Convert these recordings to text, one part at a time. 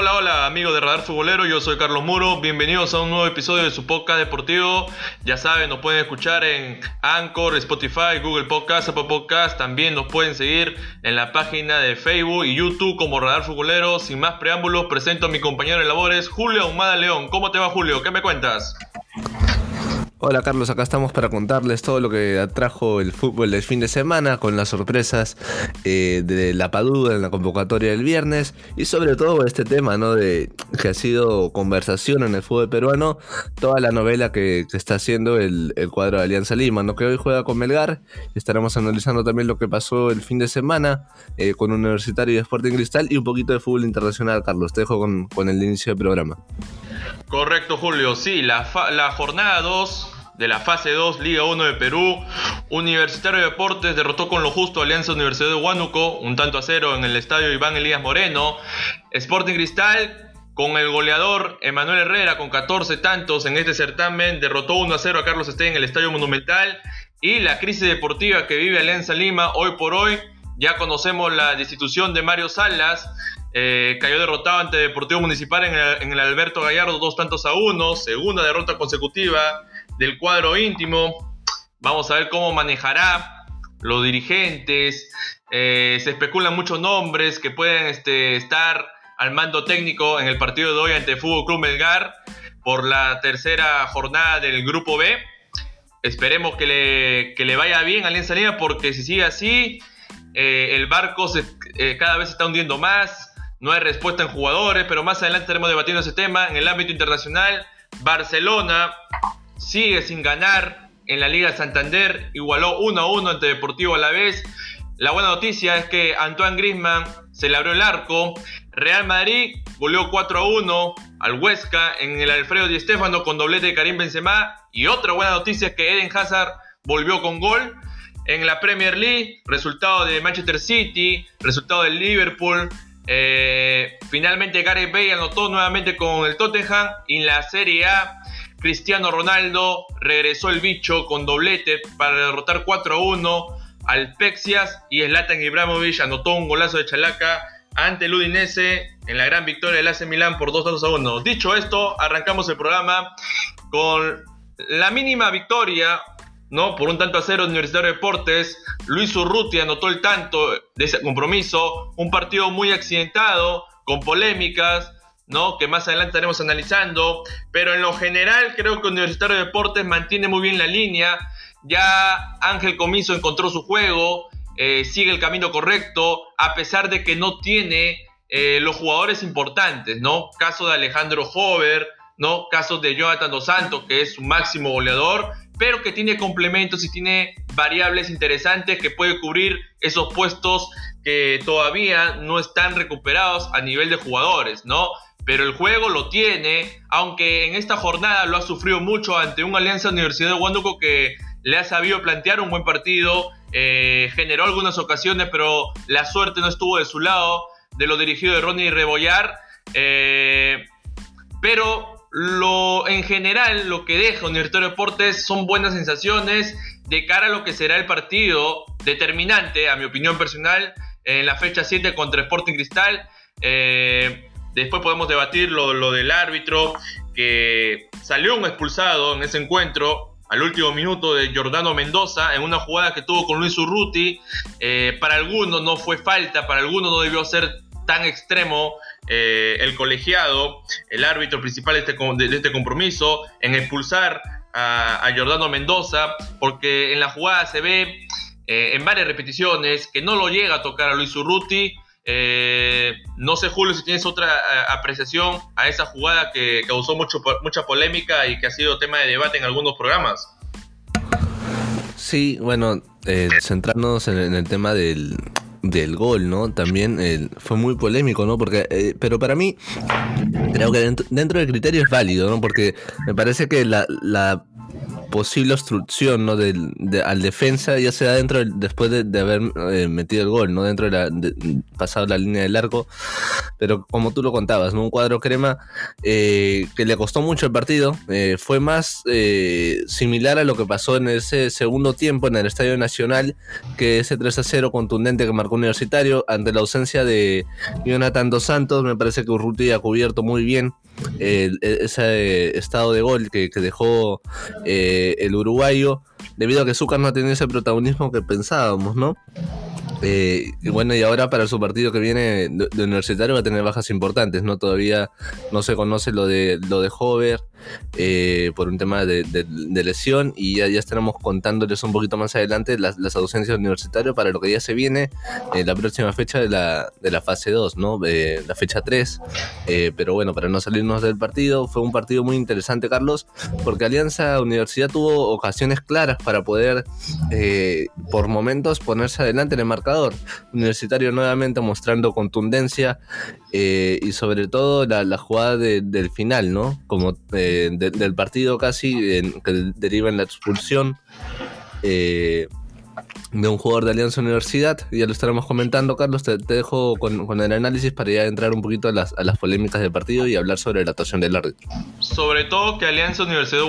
Hola, hola amigos de Radar Futbolero, yo soy Carlos Muro, bienvenidos a un nuevo episodio de su podcast deportivo. Ya saben, nos pueden escuchar en Anchor, Spotify, Google Podcast, Apple Podcast, también nos pueden seguir en la página de Facebook y YouTube como Radar Futbolero. Sin más preámbulos, presento a mi compañero de labores, Julio Ahumada León. ¿Cómo te va Julio? ¿Qué me cuentas? Hola Carlos, acá estamos para contarles todo lo que atrajo el fútbol del fin de semana con las sorpresas eh, de la Padula en la convocatoria del viernes y sobre todo este tema ¿no? de que ha sido conversación en el fútbol peruano, toda la novela que, está haciendo el, cuadro de Alianza Lima, ¿no? que hoy juega con Melgar. Estaremos analizando también lo que pasó el fin de semana eh, con Universitario y Sporting Cristal y un poquito de fútbol internacional, Carlos. Te dejo con, con el inicio del programa. Correcto, Julio. Sí, la, la jornada 2 de la fase 2, Liga 1 de Perú. Universitario de Deportes derrotó con lo justo a Alianza Universidad de Huánuco, un tanto a cero en el estadio Iván Elías Moreno. Sporting Cristal, con el goleador Emanuel Herrera, con 14 tantos en este certamen, derrotó 1 a 0 a Carlos Esté en el estadio Monumental. Y la crisis deportiva que vive Alianza Lima hoy por hoy, ya conocemos la destitución de Mario Salas. Eh, cayó derrotado ante Deportivo Municipal en el, Alberto Gallardo, dos tantos a uno, segunda derrota consecutiva del cuadro íntimo. Vamos a ver cómo manejará los dirigentes. Eh, se especulan muchos nombres que pueden este, estar al mando técnico en el partido de hoy ante Fútbol Club Melgar por la tercera jornada del Grupo B. Esperemos que le, le vaya bien a Alianza Lima porque si sigue así, eh, el barco se, eh, cada vez se está hundiendo más. No hay respuesta en jugadores, pero más adelante estaremos debatiendo ese tema. En el ámbito internacional, Barcelona sigue sin ganar en la Liga Santander, igualó 1 a 1 ante Deportivo a la vez. La buena noticia es que Antoine Grisman se le abrió el arco. Real Madrid goleó 4 a 1 al Huesca en el Alfredo Di Stéfano con doblete de Karim Benzema. Y otra buena noticia es que Eden Hazard volvió con gol. En la Premier League, resultado de Manchester City, resultado del Liverpool. Eh, finalmente Gareth Bale anotó nuevamente con el Tottenham. Y en la Serie A, Cristiano Ronaldo regresó el bicho con doblete para derrotar 4 a 1 al Pexias y Zlatan Ibrahimovic anotó un golazo de chalaca ante el Udinese en la gran victoria del AC Milán por 2 a 1. Dicho esto, arrancamos el programa con la mínima victoria, ¿no? Por un tanto a cero Universitario de Deportes. Luis Urruti anotó el tanto de ese compromiso. Un partido muy accidentado, con polémicas, ¿no? que más adelante estaremos analizando, pero en lo general creo que Universitario de Deportes mantiene muy bien la línea, ya Ángel Comiso encontró su juego, eh, sigue el camino correcto, a pesar de que no tiene eh, los jugadores importantes, ¿no? Caso de Alejandro Hover, ¿no? Caso de Jonathan Dos Santos, que es su máximo goleador, pero que tiene complementos y tiene variables interesantes que puede cubrir esos puestos que todavía no están recuperados a nivel de jugadores, ¿no? Pero el juego lo tiene, aunque en esta jornada lo ha sufrido mucho ante un Alianza Universidad de Huánuco que le ha sabido plantear un buen partido, eh, generó algunas ocasiones, pero la suerte no estuvo de su lado, de lo dirigido de Ronnie Rebollar, eh, pero lo, en general lo que deja Universitario Deportes son buenas sensaciones de cara a lo que será el partido determinante, a mi opinión personal, en la fecha 7 contra Sporting Cristal. Eh, Después podemos debatir lo, del árbitro, que salió un expulsado en ese encuentro al último minuto de Jordano Mendoza en una jugada que tuvo con Luis Urruti. Eh, para algunos no fue falta, para algunos no debió ser tan extremo eh, el colegiado, el árbitro principal de este, este compromiso, en expulsar a, a, Jordano Mendoza, porque en la jugada se ve eh, en varias repeticiones que no lo llega a tocar a Luis Urruti. Eh, no sé, Julio, si tienes otra eh, apreciación a esa jugada que causó mucha polémica y que ha sido tema de debate en algunos programas. Sí, bueno, eh, centrarnos en, el tema del, gol, ¿no? También fue muy polémico, ¿no? Porque, pero para mí, creo que dentro, del criterio es válido, ¿no? Porque me parece que la posible obstrucción ¿no? Del, al defensa ya sea dentro después de, haber eh, metido el gol, no dentro de la pasado la línea del arco. pero como tú lo contabas, ¿no? un cuadro crema eh, que le costó mucho el partido, eh, fue más eh, similar a lo que pasó en ese segundo tiempo en el Estadio Nacional, que ese 3 a 0 contundente que marcó Universitario ante la ausencia de Jonathan Dos Santos, me parece que Urruti ha cubierto muy bien ese estado de gol que, dejó el uruguayo, debido a que Zúcar no tenía ese protagonismo que pensábamos, ¿no? Eh, y bueno, y ahora para su partido que viene de, universitario va a tener bajas importantes, ¿no? Todavía no se conoce lo de lo de Hover eh, por un tema de, lesión y ya, ya estaremos contándoles un poquito más adelante las, ausencias de universitario para lo que ya se viene en la próxima fecha de la, de la fase 2, ¿no? la fecha 3. Eh, pero bueno, para no salirnos del partido, fue un partido muy interesante, Carlos, porque Alianza Universidad tuvo ocasiones claras para poder por momentos ponerse adelante en el marco Universitario nuevamente mostrando contundencia eh, y sobre todo la, jugada del final, ¿no? Como eh, del partido casi, que deriva en la expulsión. Eh, de un jugador de Alianza Universidad, ya lo estaremos comentando, Carlos, te, dejo con, el análisis para ya entrar un poquito a las, polémicas del partido y hablar sobre la actuación del árbitro. Sobre todo que Alianza Universidad de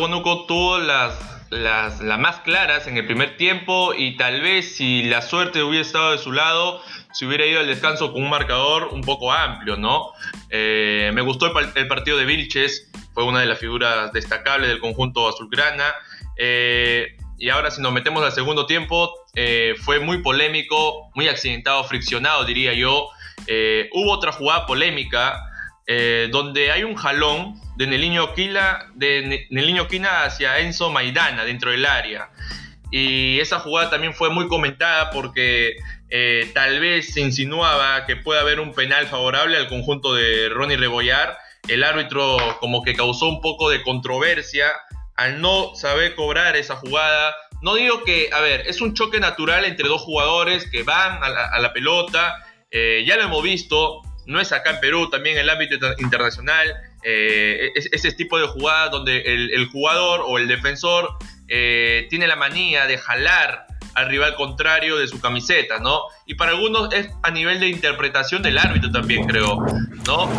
tuvo las las, más claras en el primer tiempo y tal vez si la suerte hubiera estado de su lado, se hubiera ido al descanso con un marcador un poco amplio, ¿no? Eh, me gustó el, partido de Vilches, fue una de las figuras destacables del conjunto azulgrana. Eh, y ahora si nos metemos al segundo tiempo, eh, fue muy polémico, muy accidentado, friccionado, diría yo. hubo otra jugada polémica donde hay un jalón de Neliño Quila, de Neliño Quina hacia Enzo Maidana dentro del área. Y esa jugada también fue muy comentada porque eh, tal vez se insinuaba que puede haber un penal favorable al conjunto de Ronnie Rebollar. El árbitro como que causó un poco de controversia al no saber cobrar esa jugada. No digo que, a ver, es un choque natural entre dos jugadores que van a la, pelota. Eh, ya lo hemos visto, no es acá en Perú, también en el ámbito internacional. Eh, ese tipo de jugada donde el, jugador o el defensor eh, tiene la manía de jalar al rival contrario de su camiseta, ¿no? Y para algunos es a nivel de interpretación del árbitro también, creo, ¿no?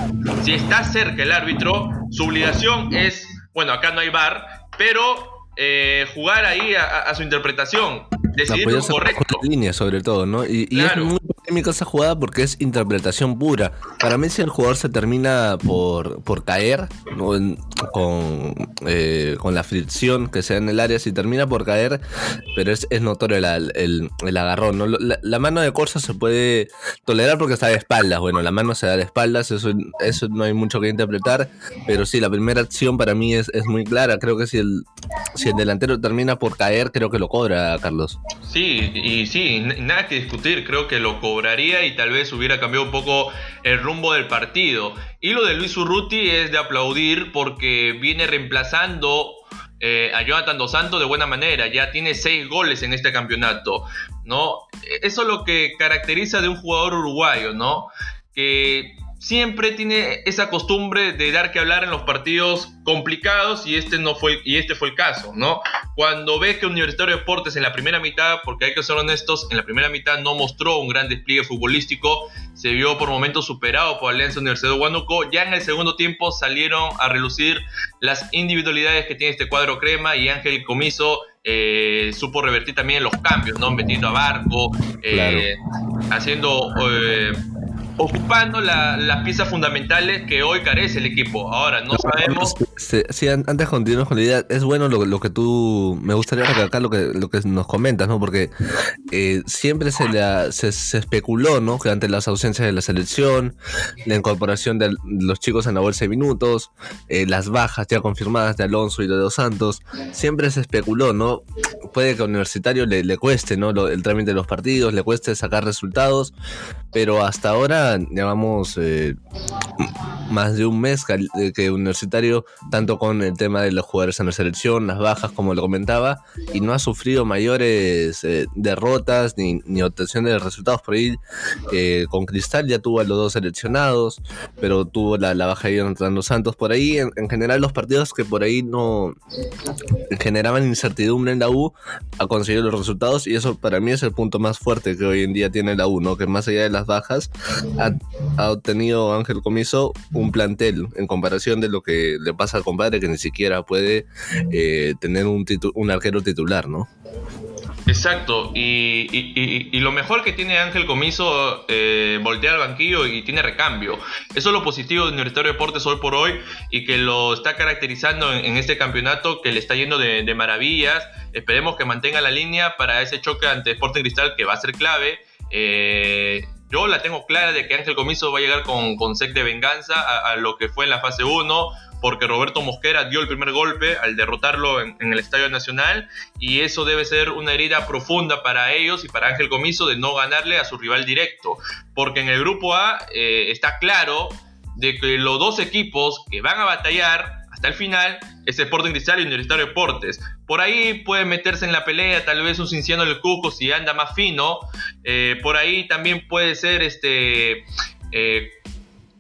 Si está cerca el árbitro, su obligación es, bueno, acá no hay bar, pero eh, jugar ahí a, su interpretación, decidir lo correcto. Línea sobre todo, ¿no? Y, es muy polémica esa jugada porque es interpretación pura. Para mí si el jugador se termina por, por caer con, eh, con la fricción que sea en el área, si termina por caer, pero es, notorio el, agarrón. ¿no? La, mano de Corsa se puede tolerar porque está de espaldas. Bueno, la mano se da de espaldas, eso, eso no hay mucho que interpretar, pero sí, la primera acción para mí es, es muy clara. Creo que si el, si el delantero termina por caer, creo que lo cobra, Carlos. Sí, y sí, nada que discutir, creo que lo y tal vez hubiera cambiado un poco el rumbo del partido. Y lo de Luis Urruti es de aplaudir porque viene reemplazando eh, a Jonathan Dos Santos de buena manera, ya tiene seis goles en este campeonato, ¿no? Eso es lo que caracteriza de un jugador uruguayo, ¿no? Que siempre tiene esa costumbre de dar que hablar en los partidos complicados y este no fue y este fue el caso, ¿no? Cuando ve que Universitario de Deportes en la primera mitad, porque hay que ser honestos, en la primera mitad no mostró un gran despliegue futbolístico, se vio por momentos superado por Alianza Universidad de Huánuco, ya en el segundo tiempo salieron a relucir las individualidades que tiene este cuadro crema y Ángel Comiso eh, supo revertir también los cambios, ¿no? Metiendo a Barco, eh, haciendo eh, ocupando las piezas fundamentales que hoy carece el equipo. Ahora, no sabemos. Sí, antes continuamos con la idea, es bueno lo, que tú. Me gustaría recalcar lo que, lo que nos comentas, ¿no? Porque eh, siempre se, se, especuló, ¿no? Que ante las ausencias de la selección, la incorporación de los chicos en la bolsa de minutos, eh, las bajas ya confirmadas de Alonso y de Dos Santos, siempre se especuló, ¿no? Puede que a Universitario le, le cueste, ¿no? el trámite de los partidos, le cueste sacar resultados, pero hasta ahora llevamos eh, más de un mes que, Universitario, tanto con el tema de los jugadores en la selección, las bajas, como lo comentaba, y no ha sufrido mayores eh, derrotas ni, ni, obtención de resultados por ahí. Eh, con Cristal ya tuvo a los dos seleccionados, pero tuvo la, baja de Jonathan Santos por ahí. En, general, los partidos que por ahí no generaban incertidumbre en la U ha conseguido los resultados y eso para mí es el punto más fuerte que hoy en día tiene la U, que más allá de las bajas ha, obtenido Ángel Comiso un plantel en comparación de lo que le pasa al compadre que ni siquiera puede eh, tener un, un arquero titular, ¿no? Exacto, y, lo mejor que tiene Ángel Comiso, eh, voltear al banquillo y tiene recambio. Eso es lo positivo de Universitario de Deportes hoy por hoy y que lo está caracterizando en, este campeonato que le está yendo de, maravillas. Esperemos que mantenga la línea para ese choque ante Sporting Cristal que va a ser clave. Eh, yo la tengo clara de que Ángel Comiso va a llegar con, con sec de venganza a, lo que fue en la fase 1 porque Roberto Mosquera dio el primer golpe al derrotarlo en, el Estadio Nacional y eso debe ser una herida profunda para ellos y para Ángel Comiso de no ganarle a su rival directo, porque en el grupo A eh, está claro de que los dos equipos que van a batallar hasta el final es Sporting Cristal y Universitario Deportes. Por ahí puede meterse en la pelea tal vez un Cinciano del Cuco si anda más fino. Eh, por ahí también puede ser este eh,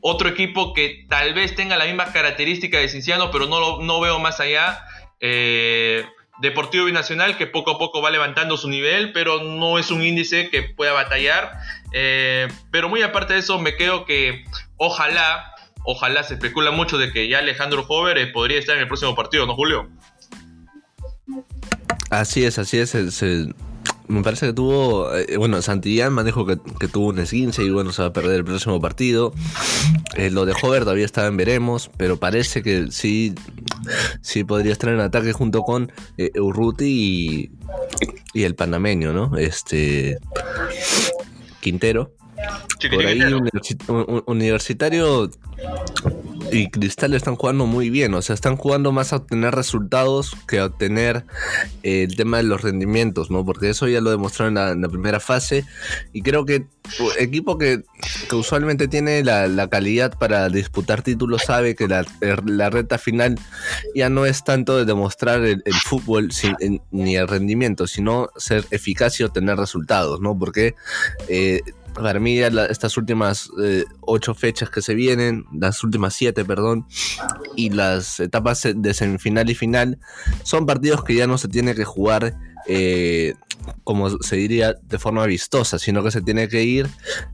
otro equipo que tal vez tenga la misma característica de Cinciano, pero no, no veo más allá. Eh, Deportivo Binacional que poco a poco va levantando su nivel, pero no es un índice que pueda batallar. Pero muy aparte de eso, me quedo que ojalá, ojalá se especula mucho de que ya Alejandro Hover eh, podría estar en el próximo partido, ¿no, Julio? Así es, así es. se, me parece que tuvo, eh, bueno, Santillán manejo que, que, tuvo un esguince y bueno, se va a perder el próximo partido. Eh, lo de Hover todavía está en veremos, pero parece que sí, sí podría estar en ataque junto con eh, Urruti y, el panameño, ¿no? Este Quintero. Por ahí universitario y Cristal están jugando muy bien, o sea, están jugando más a obtener resultados que a obtener eh, el tema de los rendimientos, ¿no? Porque eso ya lo demostraron en la, primera fase y creo que equipo que, usualmente tiene la, calidad para disputar títulos sabe que la, la, recta final ya no es tanto de demostrar el, fútbol ni el rendimiento, sino ser eficaz y obtener resultados, ¿no? Porque eh, para estas últimas eh, ocho fechas que se vienen, las últimas siete, perdón, y las etapas de semifinal y final, son partidos que ya no se tiene que jugar eh, como se diría, de forma vistosa, sino que se tiene que ir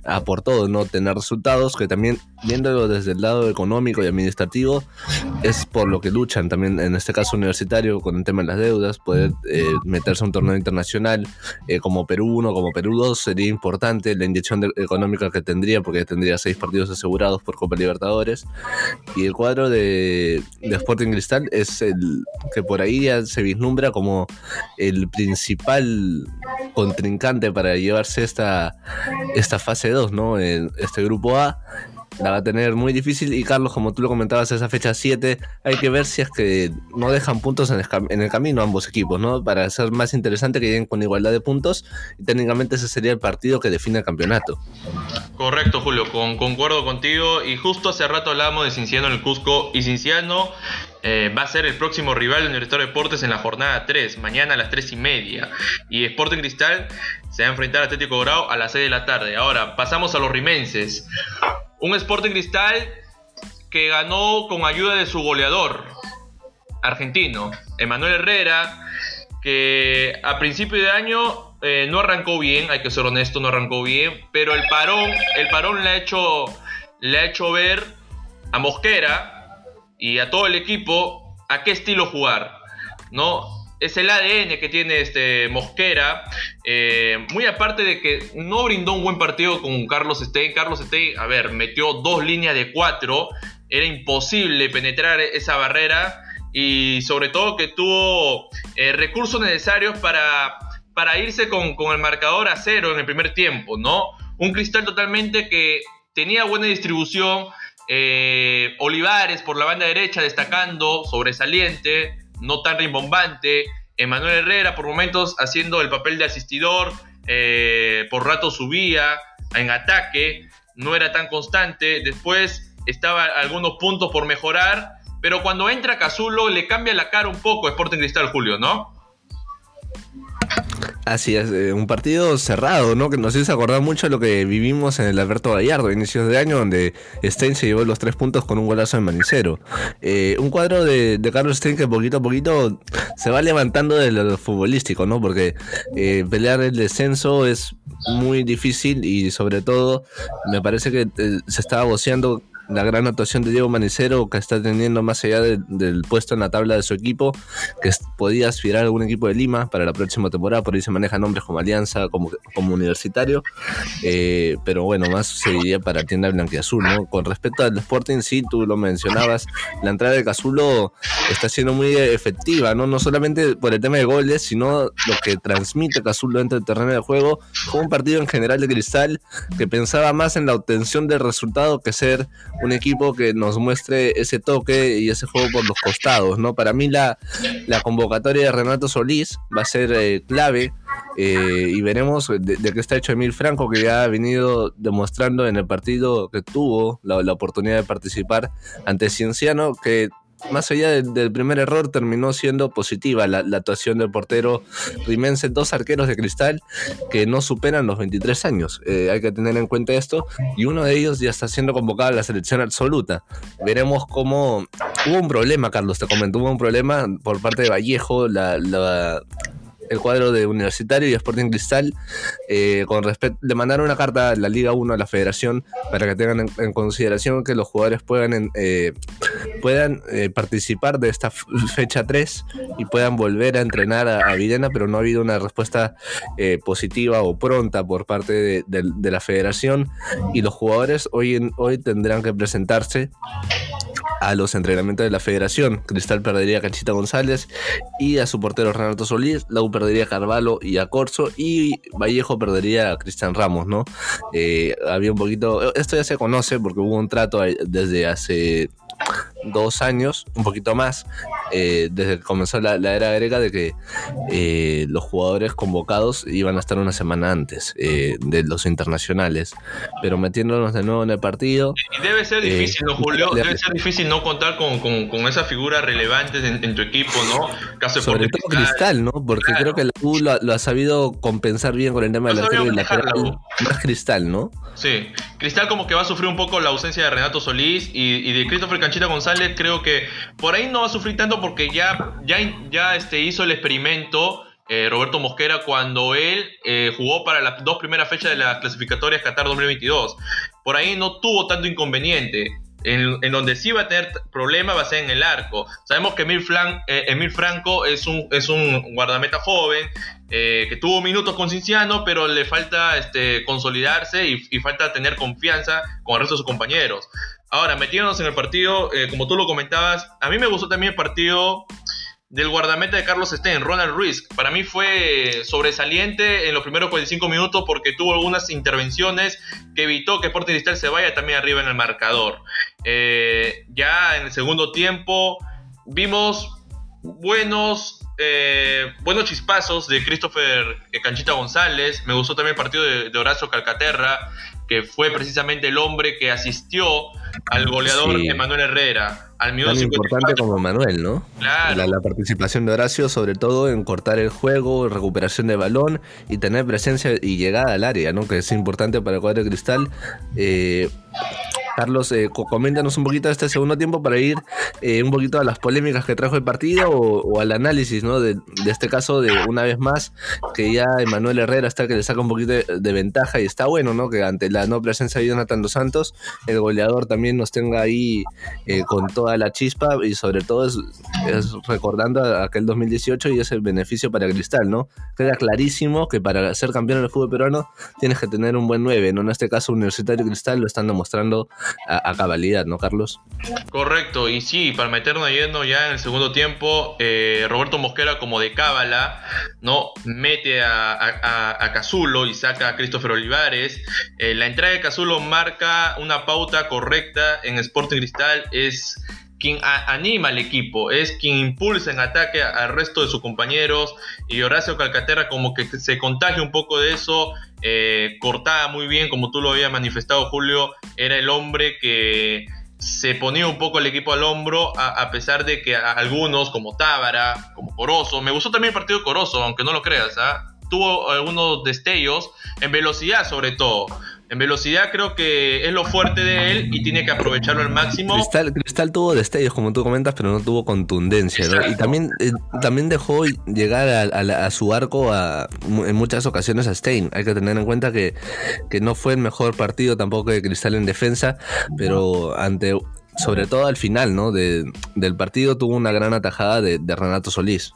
a por todo, no tener resultados, que también viéndolo desde el lado económico y administrativo, es por lo que luchan también, en este caso universitario, con el tema de las deudas, poder eh, meterse a un torneo internacional eh, como Perú 1, como Perú 2, sería importante la inyección económica que tendría, porque tendría seis partidos asegurados por Copa Libertadores. Y el cuadro de, de Sporting Cristal es el que por ahí ya se vislumbra como el principal contrincante para llevarse esta, esta fase 2, ¿no? Este grupo A la va a tener muy difícil y Carlos, como tú lo comentabas, esa fecha 7 hay que ver si es que no dejan puntos en el, camino ambos equipos, ¿no? Para ser más interesante que lleguen con igualdad de puntos y técnicamente ese sería el partido que define el campeonato. Correcto, Julio, con, concuerdo contigo y justo hace rato hablábamos de Cinciano en el Cusco y Cinciano eh, va a ser el próximo rival de Universitario de Deportes en la jornada 3, mañana a las 3 y media. Y Sporting Cristal se va a enfrentar a Atlético Grau a las 6 de la tarde. Ahora, pasamos a los rimenses. Un Sporting Cristal que ganó con ayuda de su goleador argentino, Emanuel Herrera, que a principio de año eh, no arrancó bien, hay que ser honesto, no arrancó bien, pero el parón, el parón le ha hecho, le ha hecho ver a Mosquera y a todo el equipo a qué estilo jugar, ¿no? es el ADN que tiene este Mosquera. Eh, muy aparte de que no brindó un buen partido con Carlos Stein. Carlos Stein, a ver, metió dos líneas de cuatro. Era imposible penetrar esa barrera. Y sobre todo que tuvo eh, recursos necesarios para, para irse con, el marcador a cero en el primer tiempo, ¿no? Un cristal totalmente que tenía buena distribución. Eh, Olivares por la banda derecha destacando, sobresaliente no tan rimbombante. Emanuel Herrera por momentos haciendo el papel de asistidor, eh, por rato subía en ataque, no era tan constante. Después estaba algunos puntos por mejorar, pero cuando entra Cazulo le cambia la cara un poco a Sporting Cristal Julio, ¿no? Así es, eh, un partido cerrado, ¿no? Que nos hizo acordar mucho lo que vivimos en el Alberto Gallardo, inicios de año, donde Stein se llevó los tres puntos con un golazo en Manicero. Eh, un cuadro de, Carlos Stein que poquito a poquito se va levantando de lo futbolístico, ¿no? Porque eh, pelear el descenso es muy difícil y sobre todo me parece que se estaba voceando la gran actuación de Diego Manicero que está teniendo más allá del puesto en la tabla de su equipo, que podía aspirar a algún equipo de Lima para la próxima temporada, por ahí se manejan nombres como Alianza, como, como Universitario, eh, pero bueno, más seguiría para tienda blanquiazul, ¿no? Con respecto al Sporting, sí, tú lo mencionabas, la entrada de Cazulo está siendo muy efectiva, ¿no? No solamente por el tema de goles, sino lo que transmite Cazulo dentro del terreno de juego, como un partido en general de cristal que pensaba más en la obtención del resultado que ser un equipo que nos muestre ese toque y ese juego por los costados, ¿no? Para mí la, la convocatoria de Renato Solís va a ser eh, clave eh, y veremos de, qué está hecho Emil Franco, que ya ha venido demostrando en el partido que tuvo la, la oportunidad de participar ante Cienciano, que más allá del, primer error, terminó siendo positiva la, actuación del portero rimense. Dos arqueros de cristal que no superan los 23 años. Eh, hay que tener en cuenta esto. Y uno de ellos ya está siendo convocado a la selección absoluta. Veremos cómo. Hubo un problema, Carlos, te comentó. Hubo un problema por parte de Vallejo. la, el cuadro de Universitario y Sporting Cristal eh, con respecto le mandaron una carta a la Liga 1 a la Federación para que tengan en, consideración que los jugadores puedan eh, puedan eh, participar de esta fecha 3 y puedan volver a entrenar a, a pero no ha habido una respuesta positiva o pronta por parte de, de, la Federación. Y los jugadores hoy en, hoy tendrán que presentarse a los entrenamientos de la federación. Cristal perdería a Cachita González y a su portero Renato Solís. Lau perdería a Carvalho y a Corso. Y Vallejo perdería a Cristian Ramos, ¿no? Eh, había un poquito. Esto ya se conoce porque hubo un trato desde hace dos años, un poquito más, eh, desde que comenzó la, era griega, de que eh, los jugadores convocados iban a estar una semana antes eh, de los internacionales, pero metiéndonos de nuevo en el partido. Y debe ser difícil, ¿no, Julio? Debe ser difícil no contar con, con, con esa figura relevante en, tu equipo, ¿no? Caso Sobre todo Cristal, ¿no? Porque creo que la U lo, ha sabido compensar bien con el tema arquero y lateral. Más Cristal, ¿no? Sí, Cristal como que va a sufrir un poco la ausencia de Renato Solís y, y de Christopher Canchita González, creo que por ahí no va a sufrir tanto porque ya, ya, ya este, hizo el experimento eh, Roberto Mosquera cuando él eh, jugó para las dos primeras fechas de las clasificatorias Qatar 2022. Por ahí no tuvo tanto inconveniente. En, donde sí va a tener problemas va a ser en el arco. Sabemos que Emil, eh, Franco es un, es un guardameta joven que tuvo minutos con Cinciano, pero le falta este, consolidarse y, falta tener confianza con el resto de sus compañeros. Ahora, metiéndonos en el partido, eh, como tú lo comentabas, a mí me gustó también el partido del guardameta de Carlos Stein, Ronald Ruiz. Para mí fue sobresaliente en los primeros 45 minutos porque tuvo algunas intervenciones que evitó que Sporting Cristal se vaya también arriba en el marcador. Eh, ya en el segundo tiempo vimos buenos, eh, buenos chispazos de Christopher Canchita González. Me gustó también el partido de Horacio Calcaterra que fue precisamente el hombre que asistió al goleador Emanuel Herrera. Al minuto Tan importante como Emanuel, ¿no? Claro. La, participación de Horacio, sobre todo en cortar el juego, recuperación de balón y tener presencia y llegada al área, ¿no? Que es importante para el cuadro de cristal. Eh, Carlos, eh, coméntanos un poquito de este segundo tiempo para ir eh, un poquito a las polémicas que trajo el partido o, al análisis, ¿no? De, este caso de una vez más que ya Emanuel Herrera está que le saca un poquito de, ventaja y está bueno, ¿no? Que ante la no presencia de Jonathan dos Santos, el goleador también nos tenga ahí con toda la chispa y sobre todo es, recordando aquel 2018 y ese beneficio para Cristal, ¿no? Queda clarísimo que para ser campeón del fútbol peruano tienes que tener un buen 9, ¿no? En este caso Universitario Cristal lo están demostrando a, cabalidad, ¿no, Carlos? Correcto, y sí, para meternos yendo ya en el segundo tiempo, eh, Roberto Mosquera como de cábala, ¿no? Mete a, a, Cazulo y saca a Christopher Olivares. Eh, la entrada de Cazulo marca una pauta correcta en Sporting Cristal, es quien anima al equipo, es quien impulsa en ataque al resto de sus compañeros y Horacio Calcaterra como que se contagia un poco de eso, eh, cortaba muy bien como tú lo habías manifestado Julio, era el hombre que se ponía un poco el equipo al hombro a, pesar de que algunos como Tábara, como Corozo, me gustó también el partido de Corozo, aunque no lo creas, ¿ah? tuvo algunos destellos, en velocidad sobre todo. En velocidad creo que es lo fuerte de él y tiene que aprovecharlo al máximo. Cristal, Cristal tuvo destellos, como tú comentas, pero no tuvo contundencia. Y también, eh, también dejó llegar a, su arco en muchas ocasiones a Stein. Hay que tener en cuenta que, que no fue el mejor partido tampoco de Cristal en defensa, pero ante sobre todo al final ¿no? del partido tuvo una gran atajada de, Renato Solís.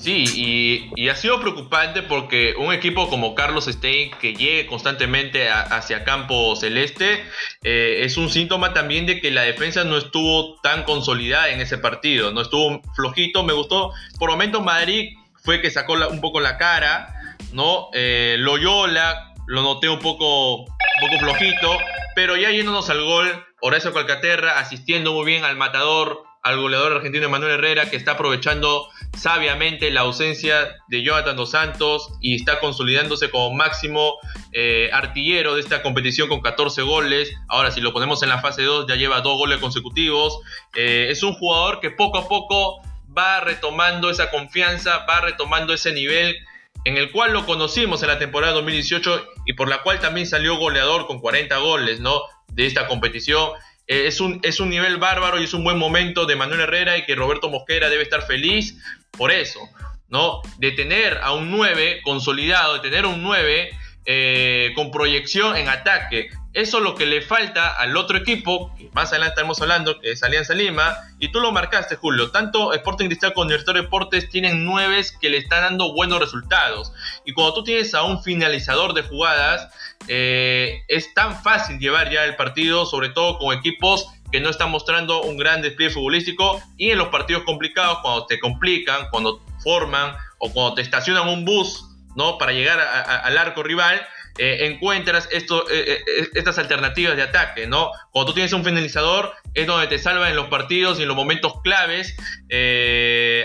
Sí, y, ha sido preocupante porque un equipo como Carlos Stein que llegue constantemente hacia campo celeste eh, es un síntoma también de que la defensa no estuvo tan consolidada en ese partido, no estuvo flojito, me gustó, por momentos Madrid fue que sacó un poco la cara, ¿no? Eh, Loyola lo noté un poco, poco flojito, pero ya yéndonos al gol, Horacio Calcaterra asistiendo muy bien al matador, al goleador argentino Manuel Herrera, que está aprovechando sabiamente la ausencia de Jonathan Dos Santos y está consolidándose como máximo eh, artillero de esta competición con 14 goles. Ahora, si lo ponemos en la fase 2, ya lleva dos goles consecutivos. Eh, es un jugador que poco a poco va retomando esa confianza, va retomando ese nivel en el cual lo conocimos en la temporada 2018 y por la cual también salió goleador con 40 goles, ¿no? De esta competición. Eh, es, un, es un nivel bárbaro y es un buen momento de Manuel Herrera y que Roberto Mosquera debe estar feliz por eso, ¿no? De tener a un 9 consolidado, de tener un 9 eh, con proyección en ataque. Eso es lo que le falta al otro equipo, que más adelante estamos hablando, que es Alianza Lima, y tú lo marcaste, Julio. Tanto Sporting Cristal como Universitario Deportes tienen nueves que le están dando buenos resultados. Y cuando tú tienes a un finalizador de jugadas, eh, es tan fácil llevar ya el partido, sobre todo con equipos que no están mostrando un gran despliegue futbolístico y en los partidos complicados, cuando te complican, cuando forman o cuando te estacionan un bus ¿no? para llegar al arco rival, eh, encuentras esto, eh, eh, estas alternativas de ataque, ¿no? Cuando tú tienes un finalizador, es donde te salva en los partidos y en los momentos claves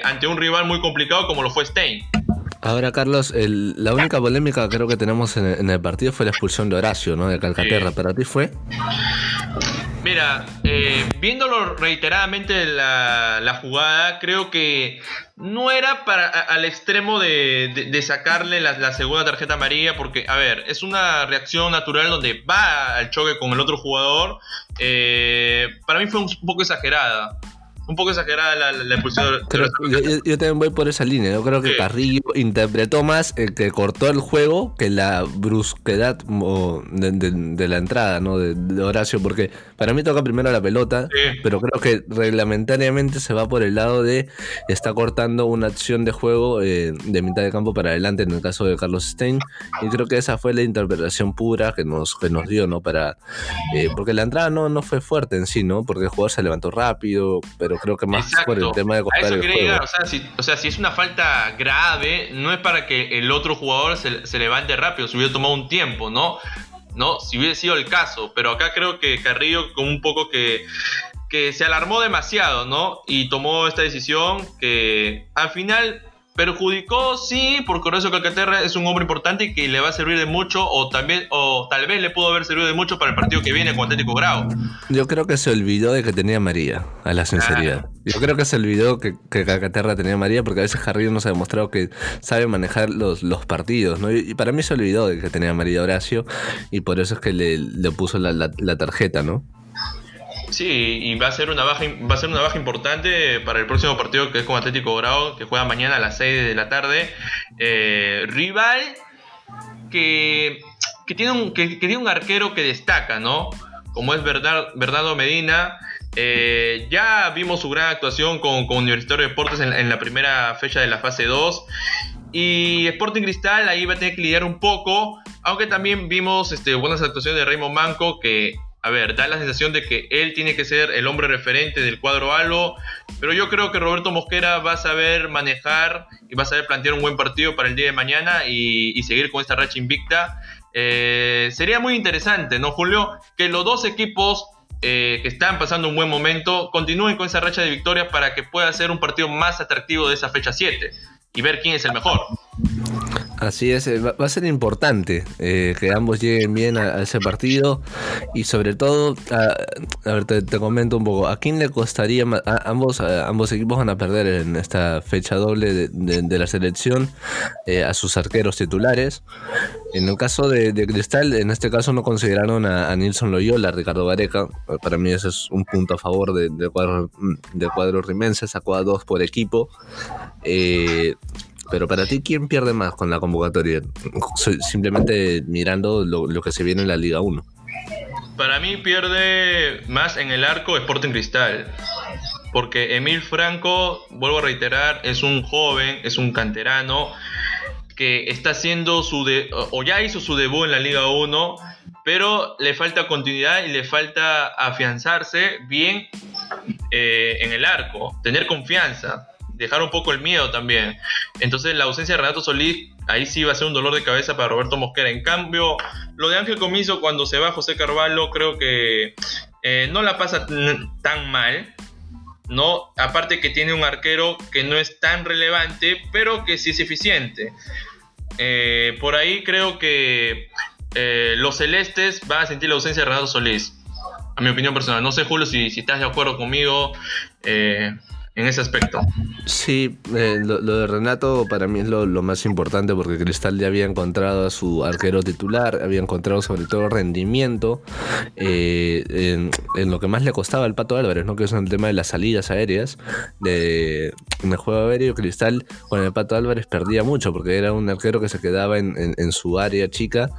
ante un rival muy complicado como lo fue Stein. Ahora, Carlos, la única polémica creo que tenemos en, el partido fue la expulsión de Horacio, ¿no? De Calcaterra. ¿Para ti fue? Mira, viéndolo reiteradamente la, la, jugada, creo que no era para al extremo de, sacarle la, segunda tarjeta amarilla, porque, a ver, es una reacción natural donde va al choque con el otro jugador. Eh, para mí fue un poco exagerada un poco exagerada la, la, expulsión. yo, también voy por esa línea. Yo creo que Carrillo interpretó más el que cortó el juego que la brusquedad de, la entrada ¿no? De, Horacio, porque para mí toca primero la pelota, pero creo que reglamentariamente se va por el lado de está cortando una acción de juego eh, de mitad de campo para adelante en el caso de Carlos Stein. Y creo que esa fue la interpretación pura que nos, que nos dio, ¿no? Para, eh, porque la entrada no, no fue fuerte en sí, ¿no? Porque el jugador se levantó rápido, pero creo que más por el tema de cortar el juego. o, sea, si, es una falta grave, no es para que el otro jugador se, levante rápido, se hubiera tomado un tiempo, ¿no? ¿no? Si hubiera sido el caso, pero acá creo que Carrillo con un poco que, que se alarmó demasiado, ¿no? Y tomó esta decisión que al final perjudicó, sí, porque Horacio Calcaterra es un hombre importante y que le va a servir de mucho, o también, o tal vez le pudo haber servido de mucho para el partido que viene con Atlético Grau. Yo creo que se olvidó de que tenía María, a la sinceridad. Yo creo que se olvidó que, que Calcaterra tenía María, porque a veces Jarrillo nos ha demostrado que sabe manejar los, los partidos, ¿no? Y, para mí se olvidó de que tenía María Horacio, y por eso es que le, le puso la, la tarjeta, ¿no? Sí, y va a ser una baja va a ser una baja importante para el próximo partido que es con Atlético Grau, que juega mañana a las 6 de la tarde. Eh, rival que, tiene un, que, tiene un arquero que destaca, ¿no? Como es Bernardo Medina. Eh, ya vimos su gran actuación con, Universitario de Deportes en, en, la primera fecha de la fase 2. Y Sporting Cristal ahí va a tener que lidiar un poco. Aunque también vimos este, buenas actuaciones de Raymond Manco, que a ver, da la sensación de que él tiene que ser el hombre referente del cuadro algo, pero yo creo que Roberto Mosquera va a saber manejar y va a saber plantear un buen partido para el día de mañana y, seguir con esta racha invicta. Eh, sería muy interesante, ¿no, Julio? Que los dos equipos eh, que están pasando un buen momento continúen con esa racha de victorias para que pueda ser un partido más atractivo de esa fecha 7 y ver quién es el mejor. Así es, eh, va a ser importante eh, que ambos lleguen bien a, ese partido y sobre todo, a, ver, te, comento un poco, ¿a quién le costaría ambos, ambos equipos van a perder en esta fecha doble de, la selección eh, a sus arqueros titulares. En el caso de, Cristal, en este caso no consideraron a, Nilson Loyola, a Ricardo Gareca. Para mí ese es un punto a favor del de cuadro, de cuadro rimense, sacó a dos por equipo. Pero para ti, ¿quién pierde más con la convocatoria? Simplemente mirando lo, que se viene en la Liga 1. Para mí pierde más en el arco Sporting Cristal. Porque Emil Franco, vuelvo a reiterar, es un joven, es un canterano que está haciendo su de, o ya hizo su debut en la Liga 1, pero le falta continuidad y le falta afianzarse bien eh, en el arco, tener confianza dejar un poco el miedo también. Entonces la ausencia de Renato Solís ahí sí va a ser un dolor de cabeza para Roberto Mosquera. En cambio, lo de Ángel Comiso cuando se va José Carvalho creo que eh, no la pasa tan mal. No, aparte que tiene un arquero que no es tan relevante, pero que sí es eficiente. Eh, por ahí creo que eh, los celestes van a sentir la ausencia de Renato Solís. A mi opinión personal. No sé, Julio, si, si estás de acuerdo conmigo en ese aspecto. Sí, eh, lo, de Renato para mí es lo, más importante porque Cristal ya había encontrado a su arquero titular, había encontrado sobre todo rendimiento eh, en, lo que más le costaba al Pato Álvarez, ¿no? que es el tema de las salidas aéreas. De, en el juego aéreo, Cristal con el Pato Álvarez perdía mucho porque era un arquero que se quedaba en, su área chica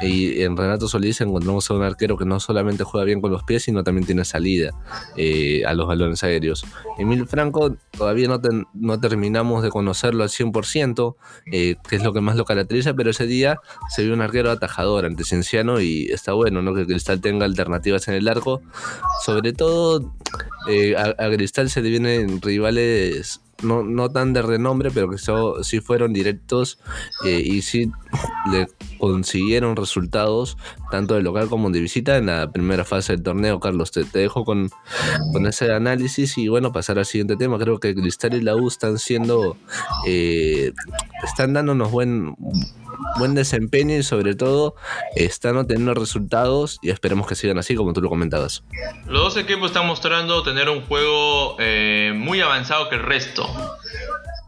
y en Renato Solís encontramos a un arquero que no solamente juega bien con los pies, sino también tiene salida eh, a los balones aéreos. Emil Todavía no, no terminamos de conocerlo al 100%, eh, que es lo que más lo caracteriza, pero ese día se vio un arquero atajador ante Cienciano y está bueno ¿no? que Cristal tenga alternativas en el arco. Sobre todo, eh, a, a, Cristal se le vienen rivales no, no tan de renombre, pero que sí fueron directos eh, y sí le consiguieron resultados tanto de local como de visita en la primera fase del torneo. Carlos, te, dejo con, con, ese análisis y bueno, pasar al siguiente tema. Creo que Cristal y la U están siendo, eh, están dándonos buen buen desempeño y sobre todo están obteniendo resultados y esperemos que sigan así como tú lo comentabas. Los dos equipos están mostrando tener un juego eh, muy avanzado que el resto.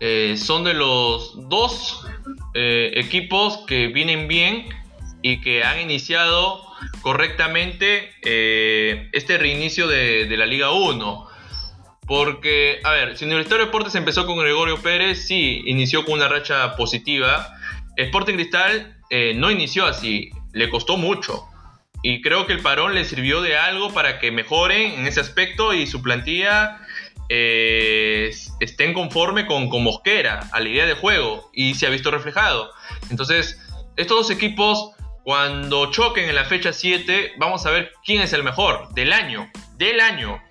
Eh, son de los dos eh, equipos que vienen bien y que han iniciado correctamente este reinicio de, la Liga 1. Porque, a ver, si Universitario de Deportes empezó con Gregorio Pérez, sí, inició con una racha positiva, Sporting Cristal eh, no inició así, le costó mucho. Y creo que el parón le sirvió de algo para que mejoren en ese aspecto y su plantilla eh, estén conforme con, con, Mosquera, a la idea de juego, y se ha visto reflejado. Entonces, estos dos equipos, cuando choquen en la fecha 7, vamos a ver quién es el mejor del año, del año,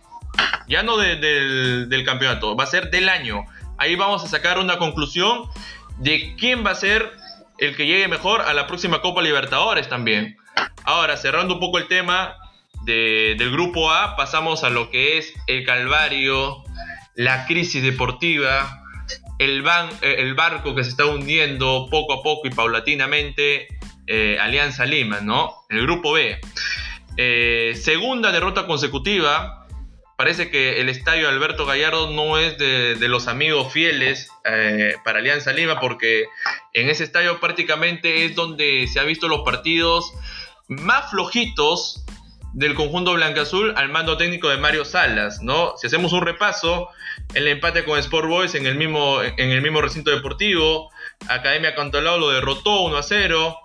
ya no del, del campeonato, va a ser del año. Ahí vamos a sacar una conclusión de quién va a ser el que llegue mejor a la próxima Copa Libertadores también. Ahora, cerrando un poco el tema del grupo A, pasamos a lo que es el calvario, la crisis deportiva, el, eh, barco que se está hundiendo poco a poco y paulatinamente, eh, Alianza Lima, ¿no? El grupo B. Eh, segunda derrota consecutiva parece que el estadio Alberto Gallardo no es de, los amigos fieles eh, para Alianza Lima, porque en ese estadio prácticamente es donde se han visto los partidos más flojitos del conjunto blanca-azul al mando técnico de Mario Salas, ¿no? Si hacemos un repaso, el empate con Sport Boys en el mismo, en el mismo recinto deportivo, Academia Cantolao lo derrotó 1 a 0,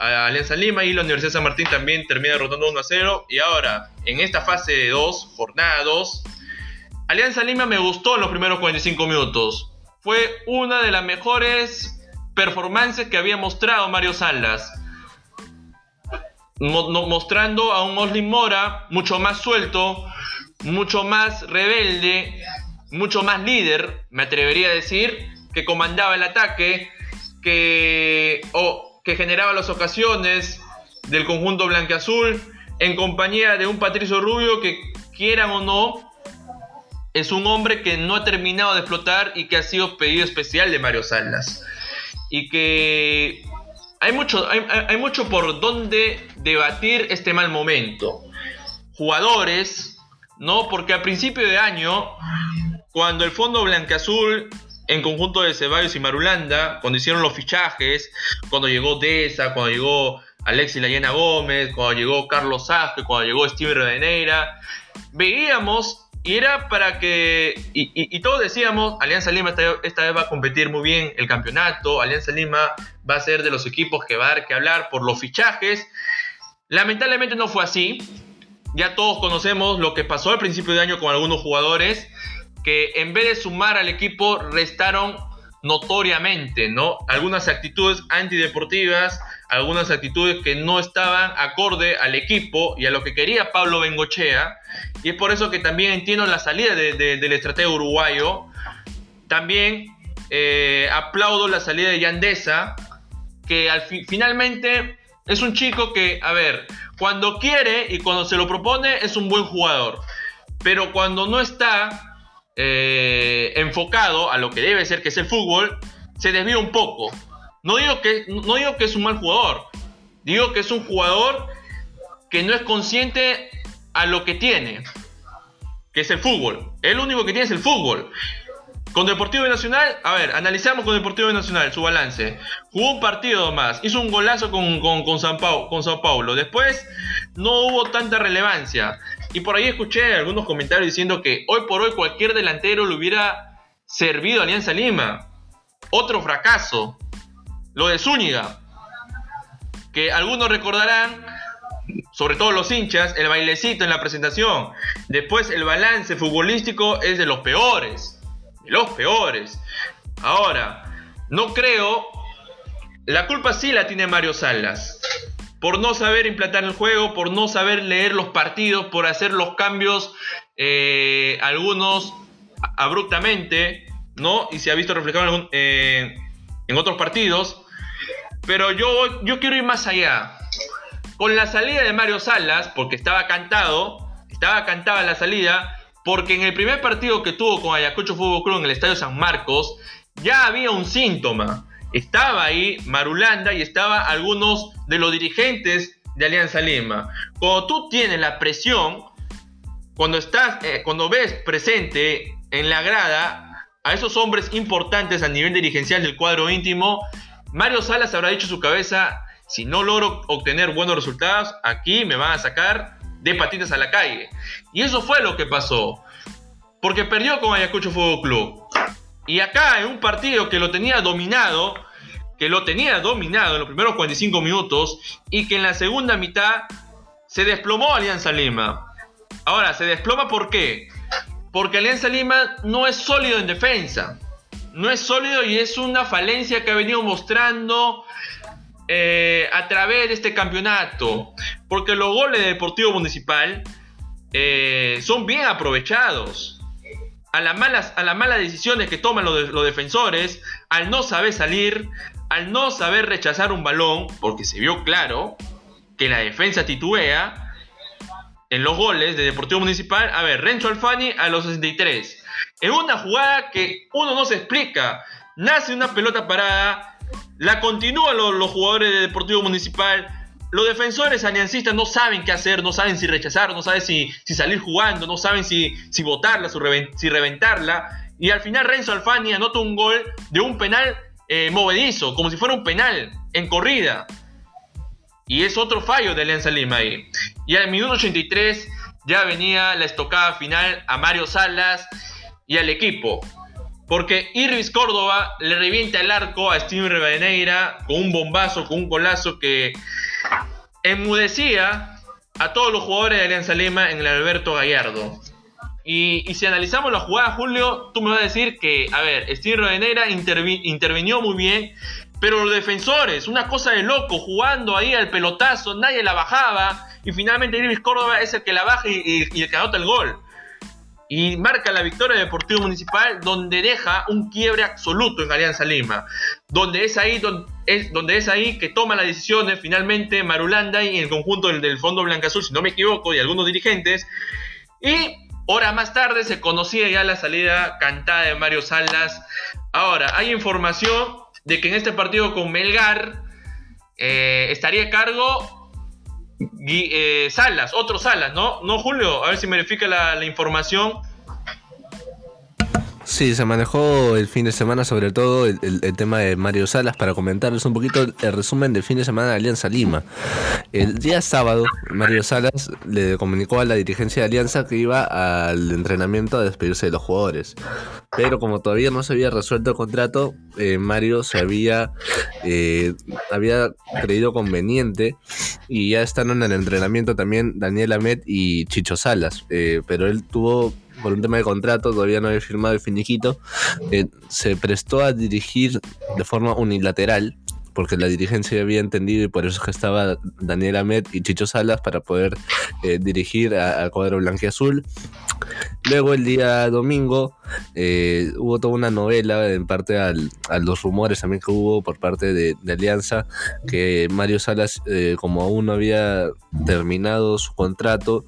Alianza Lima y la Universidad de San Martín también termina derrotando 1 a 0. Y ahora, en esta fase 2, jornada 2, Alianza Lima me gustó en los primeros 45 minutos. Fue una de las mejores performances que había mostrado Mario Salas. mostrando a un Oslin Mora mucho más suelto, mucho más rebelde, mucho más líder, me atrevería a decir, que comandaba el ataque, que que generaba las ocasiones del conjunto blanqueazul en compañía de un Patricio Rubio que quieran o no es un hombre que no ha terminado de explotar y que ha sido pedido especial de Mario Salas. y que hay mucho, hay, mucho por donde debatir este mal momento. Jugadores, ¿no? Porque a principio de año, cuando el Fondo Blanca-Azul en conjunto de Ceballos y Marulanda, cuando hicieron los fichajes, cuando llegó Deza, cuando llegó Alexis Layena Gómez, cuando llegó Carlos Sasque, cuando llegó Steven Redeneira, veíamos y era para que, y, todos decíamos, Alianza Lima esta, vez va a competir muy bien el campeonato, Alianza Lima va a ser de los equipos que va a dar que hablar por los fichajes. Lamentablemente no fue así. Ya todos conocemos lo que pasó al principio de año con algunos jugadores que en vez de sumar al equipo restaron notoriamente, ¿no? Algunas actitudes antideportivas, algunas actitudes que no estaban acorde al equipo y a lo que quería Pablo Bengochea. Y es por eso que también entiendo la salida del estratega uruguayo. También eh, aplaudo la salida de Yandesa, que al finalmente es un chico que, a ver, cuando quiere y cuando se lo propone es un buen jugador. Pero cuando no está eh, enfocado a lo que debe ser, que es el fútbol, se desvía un poco. No digo, que, no digo que es un mal jugador, digo que es un jugador que no es consciente a lo que tiene, que es el fútbol. El único que tiene es el fútbol. Con Deportivo Nacional, a ver, analizamos con Deportivo Nacional su balance. Jugó un partido más, hizo un golazo con, con, San con Sao Paulo. Después no hubo tanta relevancia. Y por ahí escuché algunos comentarios diciendo que hoy por hoy cualquier delantero le hubiera servido a Alianza Lima. Otro fracaso. Lo de Zúñiga. Que algunos recordarán, sobre todo los hinchas, el bailecito en la presentación. Después el balance futbolístico es de los peores. De los peores. Ahora, no creo. La culpa sí la tiene Mario Salas por no saber implantar el juego, por no saber leer los partidos, por hacer los cambios, eh, algunos abruptamente, ¿no? Y se ha visto reflejado en, eh, en otros partidos. Pero yo, yo quiero ir más allá. Con la salida de Mario Salas, porque estaba cantado, estaba cantada la salida, porque en el primer partido que tuvo con Ayacucho Fútbol Club en el Estadio San Marcos, ya había un síntoma estaba ahí Marulanda y estaba algunos de los dirigentes de Alianza Lima. Cuando tú tienes la presión, cuando estás, eh, cuando ves presente en la grada a esos hombres importantes a nivel dirigencial del cuadro íntimo, Mario Salas habrá dicho su cabeza, si no logro obtener buenos resultados, aquí me van a sacar de patitas a la calle. Y eso fue lo que pasó. Porque perdió con Ayacucho Fútbol Club. Y acá en un partido que lo tenía dominado, que lo tenía dominado en los primeros 45 minutos y que en la segunda mitad se desplomó Alianza Lima. Ahora, ¿se desploma por qué? Porque Alianza Lima no es sólido en defensa. No es sólido y es una falencia que ha venido mostrando eh, a través de este campeonato. Porque los goles de Deportivo Municipal eh, son bien aprovechados a las malas, a las malas decisiones que toman los, los, defensores, al no saber salir, al no saber rechazar un balón, porque se vio claro que la defensa titubea en los goles de Deportivo Municipal. A ver, Renzo Alfani a los 63. En una jugada que uno no se explica, nace una pelota parada, la continúan los, los jugadores de Deportivo Municipal, los defensores aliancistas no saben qué hacer, no saben si rechazar, no saben si, salir jugando, no saben si, si botarla, si reventarla. Y al final Renzo Alfani anota un gol de un penal eh, movedizo, como si fuera un penal en corrida. Y es otro fallo de Alianza Lima ahí. Y al minuto 83 ya venía la estocada final a Mario Salas y al equipo. Porque Irvis Córdoba le revienta el arco a Steven Rivadeneira con un bombazo, con un golazo que enmudecía a todos los jugadores de Alianza Lima en el Alberto Gallardo. Y, si analizamos la jugada, Julio, tú me vas a decir que, a ver, Steve Rodenera intervinió muy bien, pero los defensores, una cosa de loco, jugando ahí al pelotazo, nadie la bajaba, y finalmente Irvis Córdoba es el que la baja y, y el que anota el gol y marca la victoria de Deportivo Municipal donde deja un quiebre absoluto en Alianza Lima, donde es ahí, donde es, donde es ahí que toma las decisiones finalmente Marulanda y el conjunto del, del Fondo Blanca Azul, si no me equivoco, y algunos dirigentes, y hora más tarde se conocía ya la salida cantada de Mario Salas. Ahora, hay información de que en este partido con Melgar eh, estaría a cargo eh, Salas, otro Salas, ¿no? ¿No, Julio? A ver si me verifica la información. Sí, se manejó el fin de semana sobre todo el, tema de Mario Salas para comentarles un poquito el resumen del fin de semana de Alianza Lima. El día sábado, Mario Salas le comunicó a la dirigencia de Alianza que iba al entrenamiento a despedirse de los jugadores. Pero como todavía no se había resuelto el contrato, eh, Mario se había, eh, había creído conveniente y ya están en el entrenamiento también Daniel Amet y Chicho Salas. Eh, pero él tuvo por un tema de contrato, todavía no había firmado el finiquito, eh, se prestó a dirigir de forma unilateral porque la dirigencia había entendido y por eso es que estaba Daniel Ahmed y Chicho Salas para poder eh, dirigir al cuadro blanqueazul. Luego el día domingo eh, hubo toda una novela en parte a los rumores también que hubo por parte de, Alianza que Mario Salas eh, como aún no había terminado su contrato